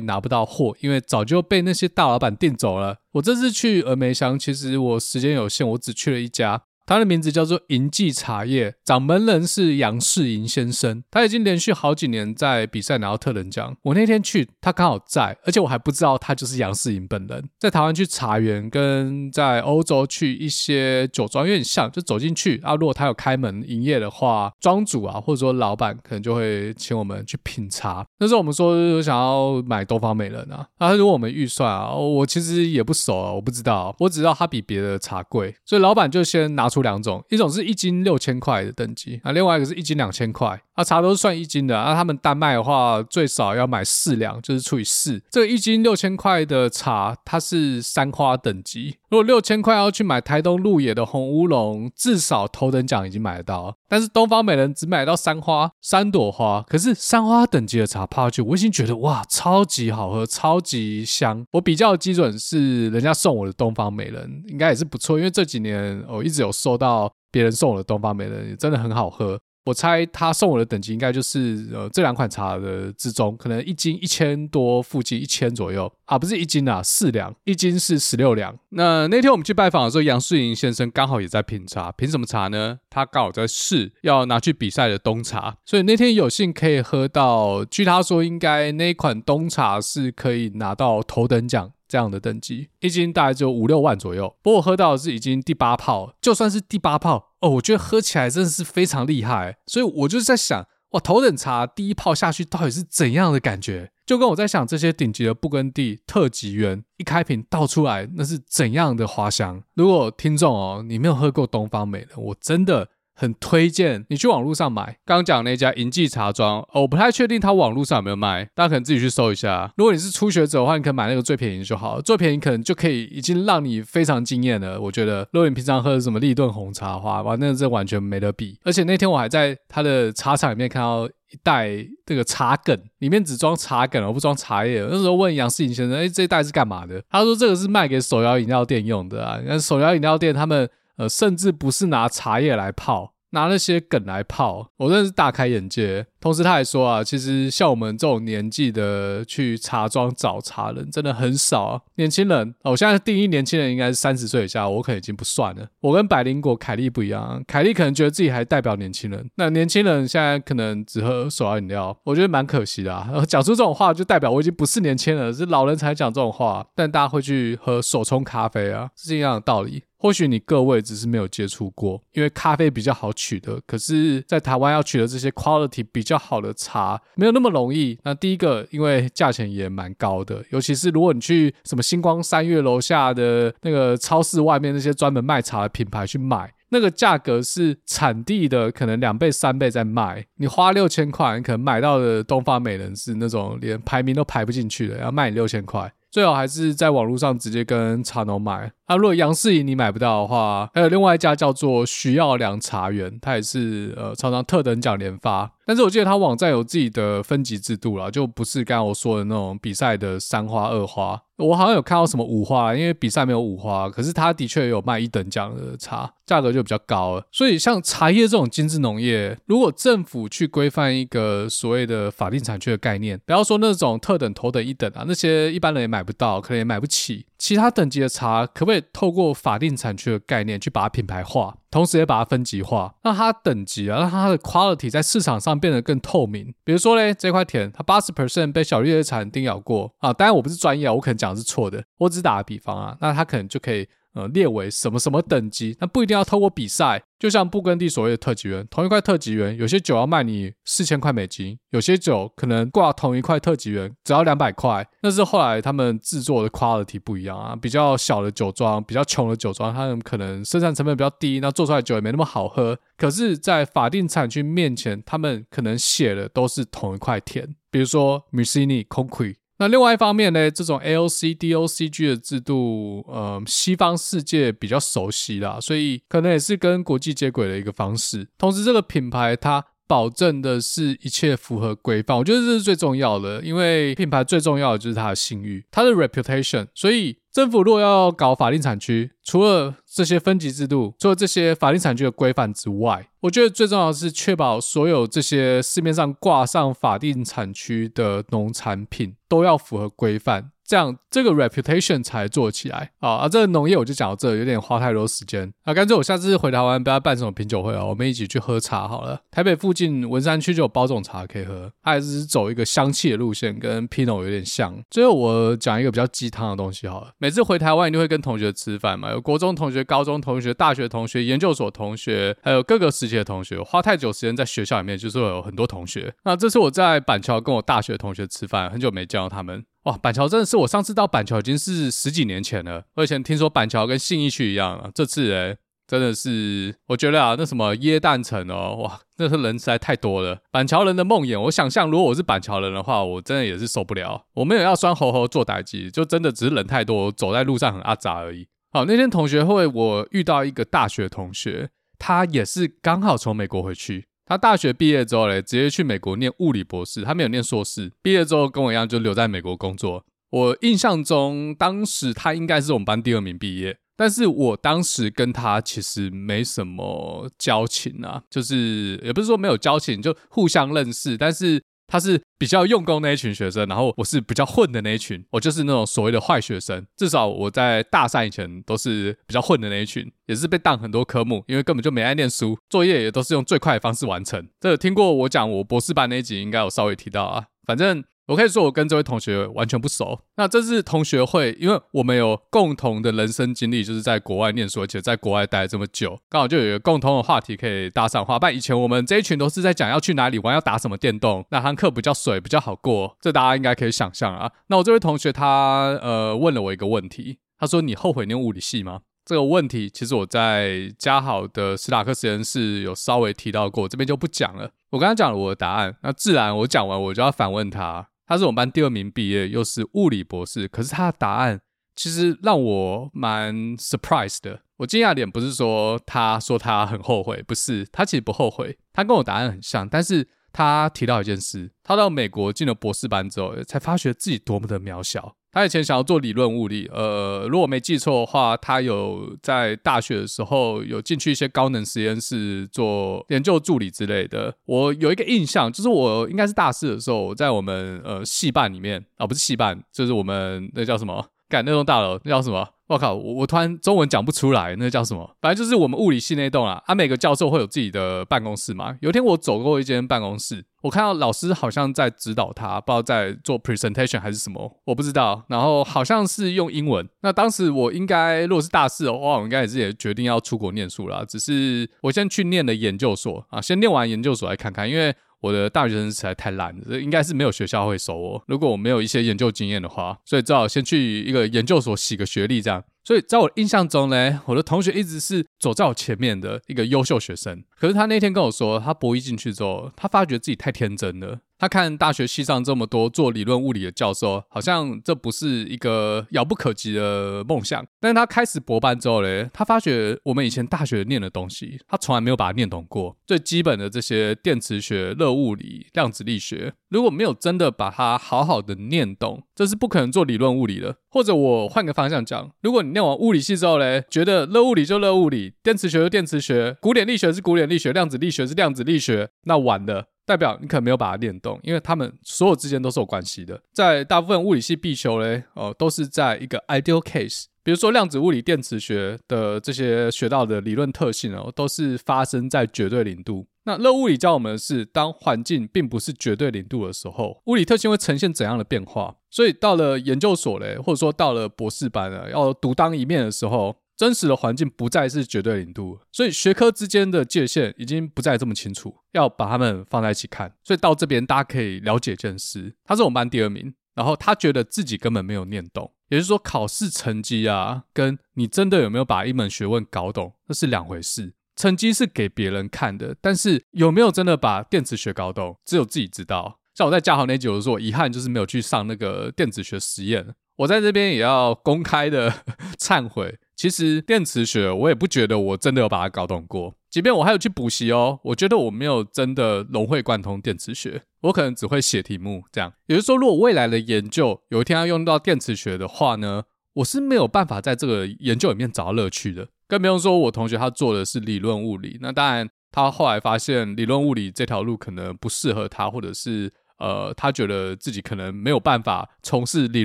拿不到货，因为早就被那些大老板订走了。我这次去峨眉乡，其实我时间有限，我只去了一家。他的名字叫做银记茶叶，掌门人是杨世银先生，他已经连续好几年在比赛拿到特等奖。我那天去，他刚好在，而且我还不知道他就是杨世银本人。在台湾去茶园，跟在欧洲去一些酒庄有点像，就走进去啊。如果他有开门营业的话，庄主啊，或者说老板可能就会请我们去品茶。那时候我们说想要买东方美人啊，啊，如果我们预算啊，我其实也不熟啊，我不知道，我只知道它比别的茶贵，所以老板就先拿出。两种，一种是一斤六千块的等级啊，另外一个是一斤两千块啊，茶都是算一斤的啊。他们单卖的话，最少要买四两，就是除以四。这个一斤六千块的茶，它是三花等级。如果六千块要去买台东鹿野的红乌龙，至少头等奖已经买得到。但是东方美人只买到三花，三朵花。可是三花等级的茶泡下去，我已经觉得哇，超级好喝，超级香。我比较基准是人家送我的东方美人，应该也是不错，因为这几年我一直有收到别人送我的东方美人，也真的很好喝。我猜他送我的等级应该就是呃这两款茶的之中，可能一斤一千多附近，一千左右啊，不是一斤啊，四两，一斤是十六两。那那天我们去拜访的时候，杨世银先生刚好也在品茶，品什么茶呢？他刚好在试要拿去比赛的冬茶，所以那天有幸可以喝到，据他说应该那一款冬茶是可以拿到头等奖。这样的等级，一斤大概只有五六万左右。不过我喝到的是已经第八泡，就算是第八泡哦，我觉得喝起来真的是非常厉害。所以我就是在想，哇，头等茶第一泡下去到底是怎样的感觉？就跟我在想这些顶级的布根地特级园一开瓶倒出来，那是怎样的花香？如果听众哦，你没有喝过东方美人，我真的。很推荐你去网络上买，刚刚讲那家银记茶庄，哦，我不太确定他网络上有没有卖，大家可能自己去搜一下。如果你是初学者的话，你可以买那个最便宜就好，最便宜可能就可以已经让你非常惊艳了。我觉得，如果你平常喝什么立顿红茶的话，哇，那这完全没得比。而且那天我还在他的茶厂里面看到一袋这个茶梗，里面只装茶梗而不装茶叶。那时候问杨世银先生，哎，这一袋是干嘛的？他说这个是卖给手摇饮料店用的啊。那手摇饮料店他们。呃，甚至不是拿茶叶来泡，拿那些梗来泡，我真的是大开眼界。同时，他还说啊，其实像我们这种年纪的去茶庄找茶人真的很少啊。年轻人，我现在定义年轻人应该是三十岁以下，我可能已经不算了。我跟百灵果凯莉不一样，凯莉可能觉得自己还代表年轻人，那年轻人现在可能只喝手摇饮料，我觉得蛮可惜的啊。<laughs> 讲出这种话就代表我已经不是年轻人，是老人才讲这种话。但大家会去喝手冲咖啡啊，是一样的道理。或许你各位只是没有接触过，因为咖啡比较好取得，可是，在台湾要取得这些 quality 比较好的茶，没有那么容易。那第一个，因为价钱也蛮高的，尤其是如果你去什么星光三月楼下的那个超市外面那些专门卖茶的品牌去买，那个价格是产地的可能两倍三倍在卖。你花六千块，可能买到的东方美人是那种连排名都排不进去的，要卖你六千块。最好还是在网络上直接跟茶农买。啊，如果杨世银你买不到的话，还有另外一家叫做徐耀良茶园，它也是呃常常特等奖连发。但是我记得它网站有自己的分级制度啦，就不是刚刚我说的那种比赛的三花二花。我好像有看到什么五花，因为比赛没有五花，可是它的确有卖一等奖的茶，价格就比较高了。所以像茶叶这种精致农业，如果政府去规范一个所谓的法定产区的概念，不要说那种特等、头等、一等啊，那些一般人也买不到，可能也买不起。其他等级的茶可不可以透过法定产区的概念去把它品牌化，同时也把它分级化，让它等级啊，让它的 quality 在市场上变得更透明。比如说嘞，这块田它八十 percent 被小绿叶蝉叮咬过啊，当然我不是专业，我可能讲的是错的，我只打个比方啊，那它可能就可以。呃，列为什么什么等级？那不一定要透过比赛，就像布根地所谓的特级园，同一块特级园，有些酒要卖你四千块美金，有些酒可能挂同一块特级园只要两百块。那是后来他们制作的 quality 不一样啊，比较小的酒庄，比较穷的酒庄，他们可能生产成本比较低，那做出来酒也没那么好喝。可是，在法定产区面前，他们可能写的都是同一块田，比如说 m u s i n i、Conquet 那另外一方面呢，这种 AOC、DOCG 的制度，呃，西方世界比较熟悉啦，所以可能也是跟国际接轨的一个方式。同时，这个品牌它保证的是一切符合规范，我觉得这是最重要的，因为品牌最重要的就是它的信誉，它的 reputation。所以，政府如果要搞法定产区，除了这些分级制度，除了这些法定产区的规范之外，我觉得最重要的是确保所有这些市面上挂上法定产区的农产品都要符合规范。这样这个 reputation 才做起来啊！啊，这个农业我就讲到这，有点花太多时间啊。干脆我下次回台湾不要办什么品酒会啊，我们一起去喝茶好了。台北附近文山区就有包种茶可以喝，它还是走一个香气的路线，跟 Pinot 有点像。最后我讲一个比较鸡汤的东西好了。每次回台湾一定会跟同学吃饭嘛，有国中同学、高中同学、大学同学、研究所同学，还有各个时期的同学。花太久时间在学校里面，就是会有很多同学。那这次我在板桥跟我大学同学吃饭，很久没见到他们。哇，板桥真的是我上次到板桥已经是十几年前了。我以前听说板桥跟信义区一样啊，这次诶真的是我觉得啊，那什么耶诞城哦，哇，那是人实在太多了。板桥人的梦魇，我想象如果我是板桥人的话，我真的也是受不了。我没有要酸猴猴做代志，就真的只是人太多，走在路上很阿杂而已。好，那天同学会我遇到一个大学同学，他也是刚好从美国回去。他大学毕业之后嘞，直接去美国念物理博士。他没有念硕士，毕业之后跟我一样就留在美国工作。我印象中，当时他应该是我们班第二名毕业，但是我当时跟他其实没什么交情啊，就是也不是说没有交情，就互相认识，但是。他是比较用功那一群学生，然后我是比较混的那一群，我就是那种所谓的坏学生。至少我在大三以前都是比较混的那一群，也是被当很多科目，因为根本就没爱念书，作业也都是用最快的方式完成。这听过我讲我博士班那一集，应该有稍微提到啊，反正。我可以说，我跟这位同学完全不熟。那这次同学会，因为我们有共同的人生经历，就是在国外念书，而且在国外待了这么久，刚好就有一个共同的话题可以搭上话。不然以前我们这一群都是在讲要去哪里玩，要打什么电动，哪堂课比较水，比较好过，这大家应该可以想象啊。那我这位同学他呃问了我一个问题，他说：“你后悔念物理系吗？”这个问题其实我在嘉好的史塔克实验室有稍微提到过，这边就不讲了。我刚刚讲了我的答案，那自然我讲完我就要反问他。他是我们班第二名毕业，又是物理博士，可是他的答案其实让我蛮 surprise 的。我惊讶的点不是说他说他很后悔，不是，他其实不后悔，他跟我答案很像，但是他提到一件事，他到美国进了博士班之后，才发觉自己多么的渺小。他以前想要做理论物理，呃，如果没记错的话，他有在大学的时候有进去一些高能实验室做研究助理之类的。我有一个印象，就是我应该是大四的时候，在我们呃系办里面啊，不是系办，就是我们那叫什么？干那栋大楼那叫什么？我靠，我我突然中文讲不出来，那叫什么？反正就是我们物理系那栋啊，啊，每个教授会有自己的办公室嘛。有一天我走过一间办公室，我看到老师好像在指导他，不知道在做 presentation 还是什么，我不知道。然后好像是用英文。那当时我应该如果是大四的话，我应该也是也决定要出国念书了。只是我先去念了研究所啊，先念完研究所来看看，因为。我的大学生实在太烂了，应该是没有学校会收我。如果我没有一些研究经验的话，所以只好先去一个研究所洗个学历，这样。所以在我印象中呢，我的同学一直是走在我前面的一个优秀学生。可是他那天跟我说，他博弈进去之后，他发觉自己太天真了。他看大学系上这么多做理论物理的教授，好像这不是一个遥不可及的梦想。但是他开始博班之后嘞，他发觉我们以前大学念的东西，他从来没有把它念懂过。最基本的这些电磁学、热物理、量子力学，如果没有真的把它好好的念懂，这是不可能做理论物理的。或者我换个方向讲，如果你念完物理系之后嘞，觉得热物理就热物理，电磁学就电磁学，古典力学是古典力学，量子力学是量子力学，那完了。代表你可能没有把它念懂，因为他们所有之间都是有关系的。在大部分物理系必修嘞，哦，都是在一个 ideal case，比如说量子物理、电磁学的这些学到的理论特性哦，都是发生在绝对零度。那热物理教我们的是，当环境并不是绝对零度的时候，物理特性会呈现怎样的变化？所以到了研究所嘞，或者说到了博士班了，要独当一面的时候。真实的环境不再是绝对零度，所以学科之间的界限已经不再这么清楚，要把它们放在一起看。所以到这边大家可以了解一件事：他是我们班第二名，然后他觉得自己根本没有念懂，也就是说考试成绩啊，跟你真的有没有把一门学问搞懂，那是两回事。成绩是给别人看的，但是有没有真的把电磁学搞懂，只有自己知道。像我在嘉豪那集我说，遗憾就是没有去上那个电子学实验。我在这边也要公开的 <laughs> 忏悔，其实电磁学我也不觉得我真的有把它搞懂过。即便我还有去补习哦，我觉得我没有真的融会贯通电磁学，我可能只会写题目这样。也就是说，如果未来的研究有一天要用到电磁学的话呢，我是没有办法在这个研究里面找到乐趣的。更不用说我同学他做的是理论物理，那当然他后来发现理论物理这条路可能不适合他，或者是呃他觉得自己可能没有办法从事理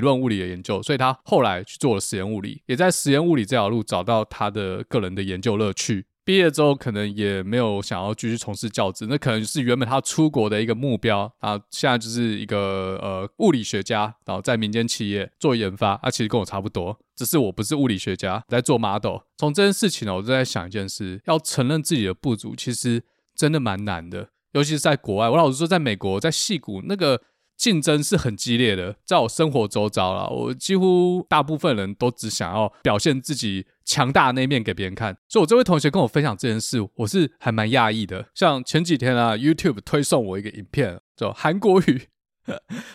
论物理的研究，所以他后来去做了实验物理，也在实验物理这条路找到他的个人的研究乐趣。毕业之后，可能也没有想要继续从事教职，那可能是原本他出国的一个目标啊。现在就是一个呃物理学家，然后在民间企业做研发，啊，其实跟我差不多，只是我不是物理学家，在做 model。从这件事情呢，我就在想一件事：要承认自己的不足，其实真的蛮难的，尤其是在国外。我老实说，在美国，在戏谷那个。竞争是很激烈的，在我生活周遭啦，我几乎大部分人都只想要表现自己强大的那一面给别人看。所以，我这位同学跟我分享这件事，我是还蛮讶异的。像前几天啊，YouTube 推送我一个影片，就韩国语，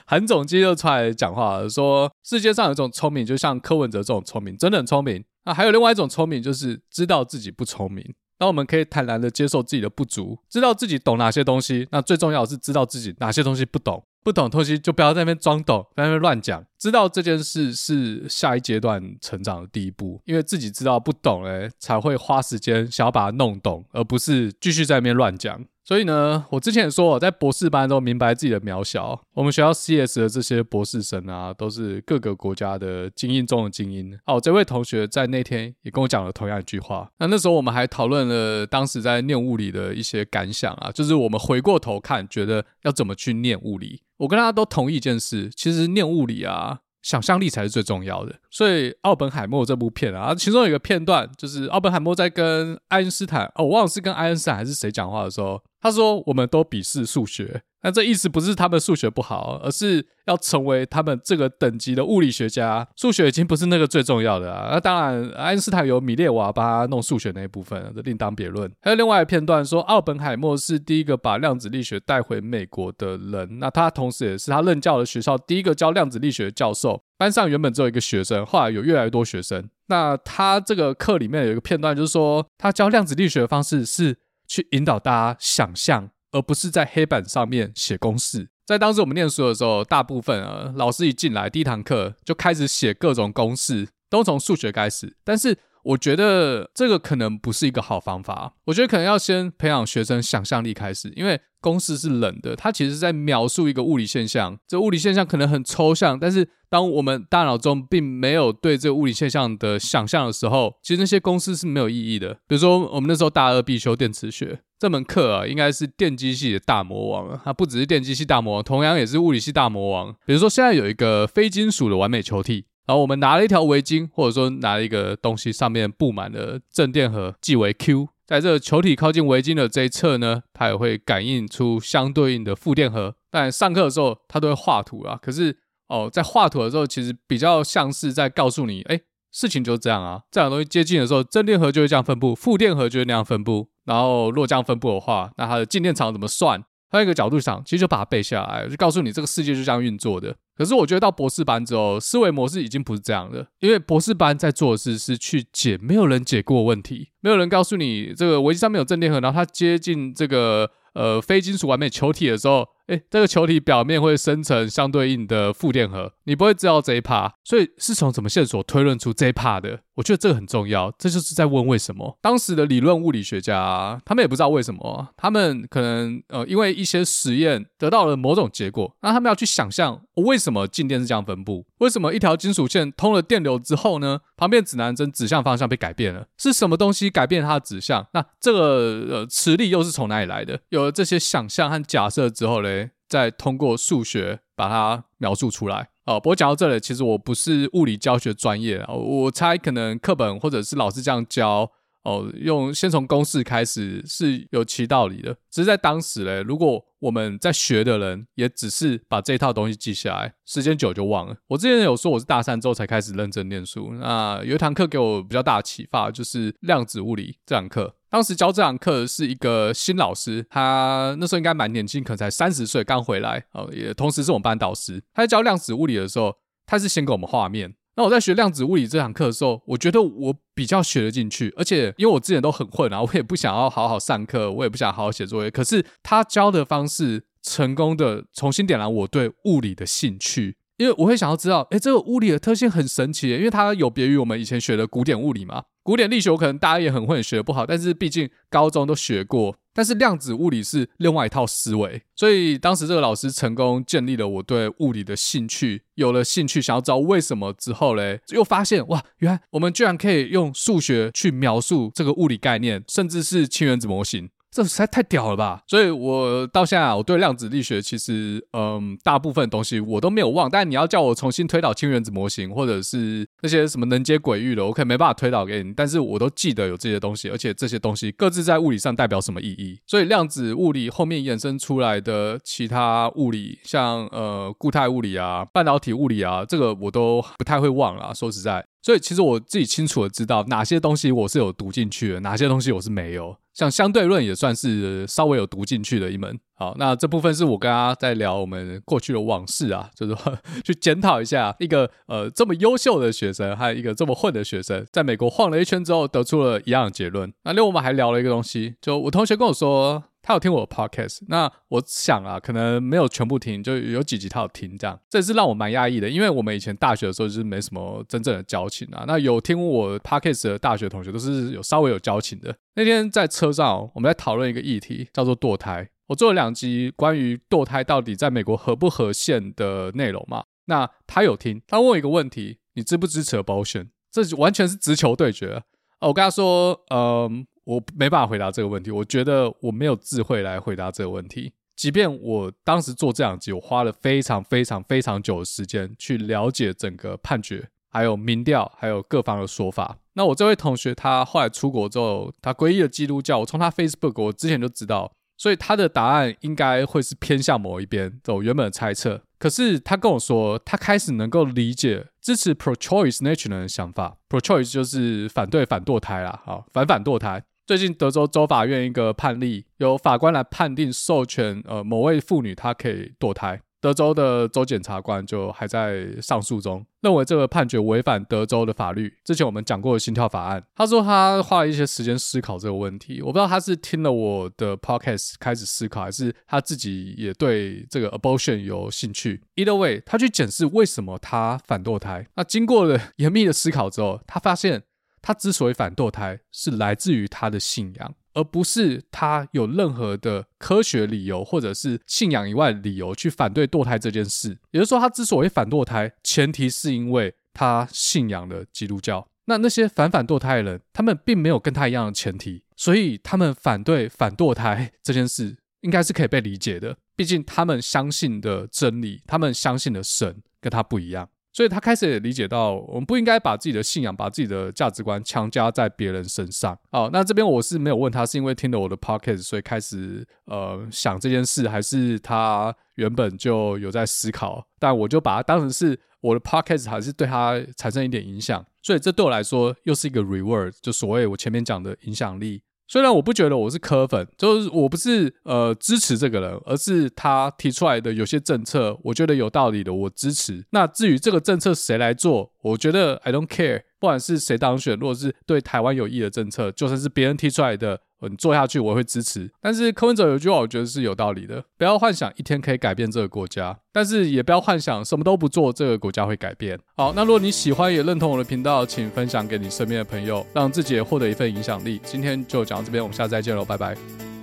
韩总机就出来讲话说，世界上有一种聪明，就像柯文哲这种聪明，真的很聪明。那还有另外一种聪明，就是知道自己不聪明。当我们可以坦然的接受自己的不足，知道自己懂哪些东西。那最重要是知道自己哪些东西不懂。不懂东西就不要在那边装懂，在那边乱讲。知道这件事是下一阶段成长的第一步，因为自己知道不懂嘞，才会花时间想要把它弄懂，而不是继续在那边乱讲。所以呢，我之前也说我在博士班都明白自己的渺小。我们学校 CS 的这些博士生啊，都是各个国家的精英中的精英。哦，这位同学在那天也跟我讲了同样一句话。那那时候我们还讨论了当时在念物理的一些感想啊，就是我们回过头看，觉得要怎么去念物理。我跟大家都同意一件事，其实念物理啊。想象力才是最重要的，所以《奥本海默》这部片啊，其中有一个片段，就是奥本海默在跟爱因斯坦，哦，我忘了是跟爱因斯坦还是谁讲话的时候，他说：“我们都鄙视数学。”那这意思不是他们数学不好，而是要成为他们这个等级的物理学家，数学已经不是那个最重要的啊。那当然，爱因斯坦有米列瓦帮他弄数学那一部分，这另当别论。还有另外一片段说，奥本海默是第一个把量子力学带回美国的人，那他同时也是他任教的学校第一个教量子力学的教授。班上原本只有一个学生，后来有越来越多学生。那他这个课里面有一个片段，就是说他教量子力学的方式是去引导大家想象。而不是在黑板上面写公式。在当时我们念书的时候，大部分啊，老师一进来第一堂课就开始写各种公式，都从数学开始。但是我觉得这个可能不是一个好方法。我觉得可能要先培养学生想象力开始，因为公式是冷的，它其实在描述一个物理现象。这物理现象可能很抽象，但是当我们大脑中并没有对这个物理现象的想象的时候，其实那些公式是没有意义的。比如说我们那时候大二必修电磁学。这门课啊，应该是电机系的大魔王啊，它不只是电机系大魔王，同样也是物理系大魔王。比如说，现在有一个非金属的完美球体，然后我们拿了一条围巾，或者说拿了一个东西，上面布满了正电荷，记为 Q。在这个球体靠近围巾的这一侧呢，它也会感应出相对应的负电荷。但上课的时候，它都会画图啊。可是哦，在画图的时候，其实比较像是在告诉你，哎，事情就是这样啊。这两东西接近的时候，正电荷就会这样分布，负电荷就会那样分布。然后若这样分布的话，那它的静电场怎么算？换一个角度想，其实就把它背下来，就告诉你这个世界就这样运作的。可是我觉得到博士班之后，思维模式已经不是这样了，因为博士班在做的事是去解没有人解过问题，没有人告诉你这个围棋上面有正电荷，然后它接近这个呃非金属完美球体的时候。哎，这个球体表面会生成相对应的负电荷，你不会知道这一趴，所以是从什么线索推论出这一趴的？我觉得这个很重要，这就是在问为什么。当时的理论物理学家，他们也不知道为什么，他们可能呃因为一些实验得到了某种结果，那他们要去想象为什么静电是这样分布，为什么一条金属线通了电流之后呢，旁边指南针指向方向被改变了，是什么东西改变它的指向？那这个呃磁力又是从哪里来的？有了这些想象和假设之后嘞。再通过数学把它描述出来啊。不过讲到这里，其实我不是物理教学专业啊，我猜可能课本或者是老师这样教哦，用先从公式开始是有其道理的。只是在当时嘞，如果我们在学的人也只是把这套东西记下来，时间久就忘了。我之前有说我是大三之后才开始认真念书，那有一堂课给我比较大的启发，就是量子物理这堂课。当时教这堂课是一个新老师，他那时候应该蛮年轻，可能才三十岁刚回来哦，也同时是我们班导师。他在教量子物理的时候，他是先给我们画面。那我在学量子物理这堂课的时候，我觉得我比较学得进去，而且因为我之前都很混啊，我也不想要好好上课，我也不想好好写作业。可是他教的方式，成功的重新点燃我对物理的兴趣，因为我会想要知道，诶，这个物理的特性很神奇，因为它有别于我们以前学的古典物理嘛。古典力学我可能大家也很会学得不好，但是毕竟高中都学过。但是量子物理是另外一套思维，所以当时这个老师成功建立了我对物理的兴趣，有了兴趣，想要知道为什么之后嘞，又发现哇，原来我们居然可以用数学去描述这个物理概念，甚至是氢原子模型。这实在太屌了吧！所以我到现在，我对量子力学其实，嗯，大部分东西我都没有忘。但你要叫我重新推导氢原子模型，或者是那些什么能接轨域的，我可能没办法推导给你。但是我都记得有这些东西，而且这些东西各自在物理上代表什么意义。所以量子物理后面衍生出来的其他物理，像呃固态物理啊、半导体物理啊，这个我都不太会忘了。说实在。所以其实我自己清楚的知道哪些东西我是有读进去的，哪些东西我是没有。像相对论也算是稍微有读进去的一门。好，那这部分是我跟他在聊我们过去的往事啊，就是说 <laughs> 去检讨一下一个呃这么优秀的学生，还有一个这么混的学生，在美国晃了一圈之后，得出了一样的结论。那另外我们还聊了一个东西，就我同学跟我说。他有听我的 podcast，那我想啊，可能没有全部听，就有几集他有听，这样，这也是让我蛮讶异的，因为我们以前大学的时候就是没什么真正的交情啊。那有听我 podcast 的大学同学都是有稍微有交情的。那天在车上，我们在讨论一个议题，叫做堕胎。我做了两集关于堕胎到底在美国合不合宪的内容嘛。那他有听，他问我一个问题：你支不支持 abortion？这完全是直球对决啊！我跟他说，嗯。我没办法回答这个问题，我觉得我没有智慧来回答这个问题。即便我当时做这两集，我花了非常非常非常久的时间去了解整个判决，还有民调，还有各方的说法。那我这位同学他后来出国之后，他皈依了基督教，我从他 Facebook 我之前就知道，所以他的答案应该会是偏向某一边，我原本的猜测。可是他跟我说，他开始能够理解支持 pro-choice Nation 的想法，pro-choice 就是反对反堕胎啦，好，反反堕胎。最近德州州法院一个判例，由法官来判定授权呃某位妇女她可以堕胎，德州的州检察官就还在上诉中，认为这个判决违反德州的法律。之前我们讲过的心跳法案，他说他花了一些时间思考这个问题，我不知道他是听了我的 podcast 开始思考，还是他自己也对这个 abortion 有兴趣。Either way，他去检视为什么他反堕胎。那经过了严密的思考之后，他发现。他之所以反堕胎，是来自于他的信仰，而不是他有任何的科学理由或者是信仰以外的理由去反对堕胎这件事。也就是说，他之所以反堕胎，前提是因为他信仰了基督教。那那些反反堕胎的人，他们并没有跟他一样的前提，所以他们反对反堕胎这件事，应该是可以被理解的。毕竟他们相信的真理，他们相信的神跟他不一样。所以他开始也理解到，我们不应该把自己的信仰、把自己的价值观强加在别人身上。好，那这边我是没有问他，是因为听了我的 podcast，所以开始呃想这件事，还是他原本就有在思考？但我就把它当成是我的 podcast，还是对他产生一点影响。所以这对我来说又是一个 reward，就所谓我前面讲的影响力。虽然我不觉得我是科粉，就是我不是呃支持这个人，而是他提出来的有些政策，我觉得有道理的，我支持。那至于这个政策谁来做，我觉得 I don't care，不管是谁当选，如果是对台湾有益的政策，就算是别人提出来的。你做下去，我会支持。但是柯文哲有句话，我觉得是有道理的：不要幻想一天可以改变这个国家，但是也不要幻想什么都不做，这个国家会改变。好，那如果你喜欢也认同我的频道，请分享给你身边的朋友，让自己也获得一份影响力。今天就讲到这边，我们下次再见喽，拜拜。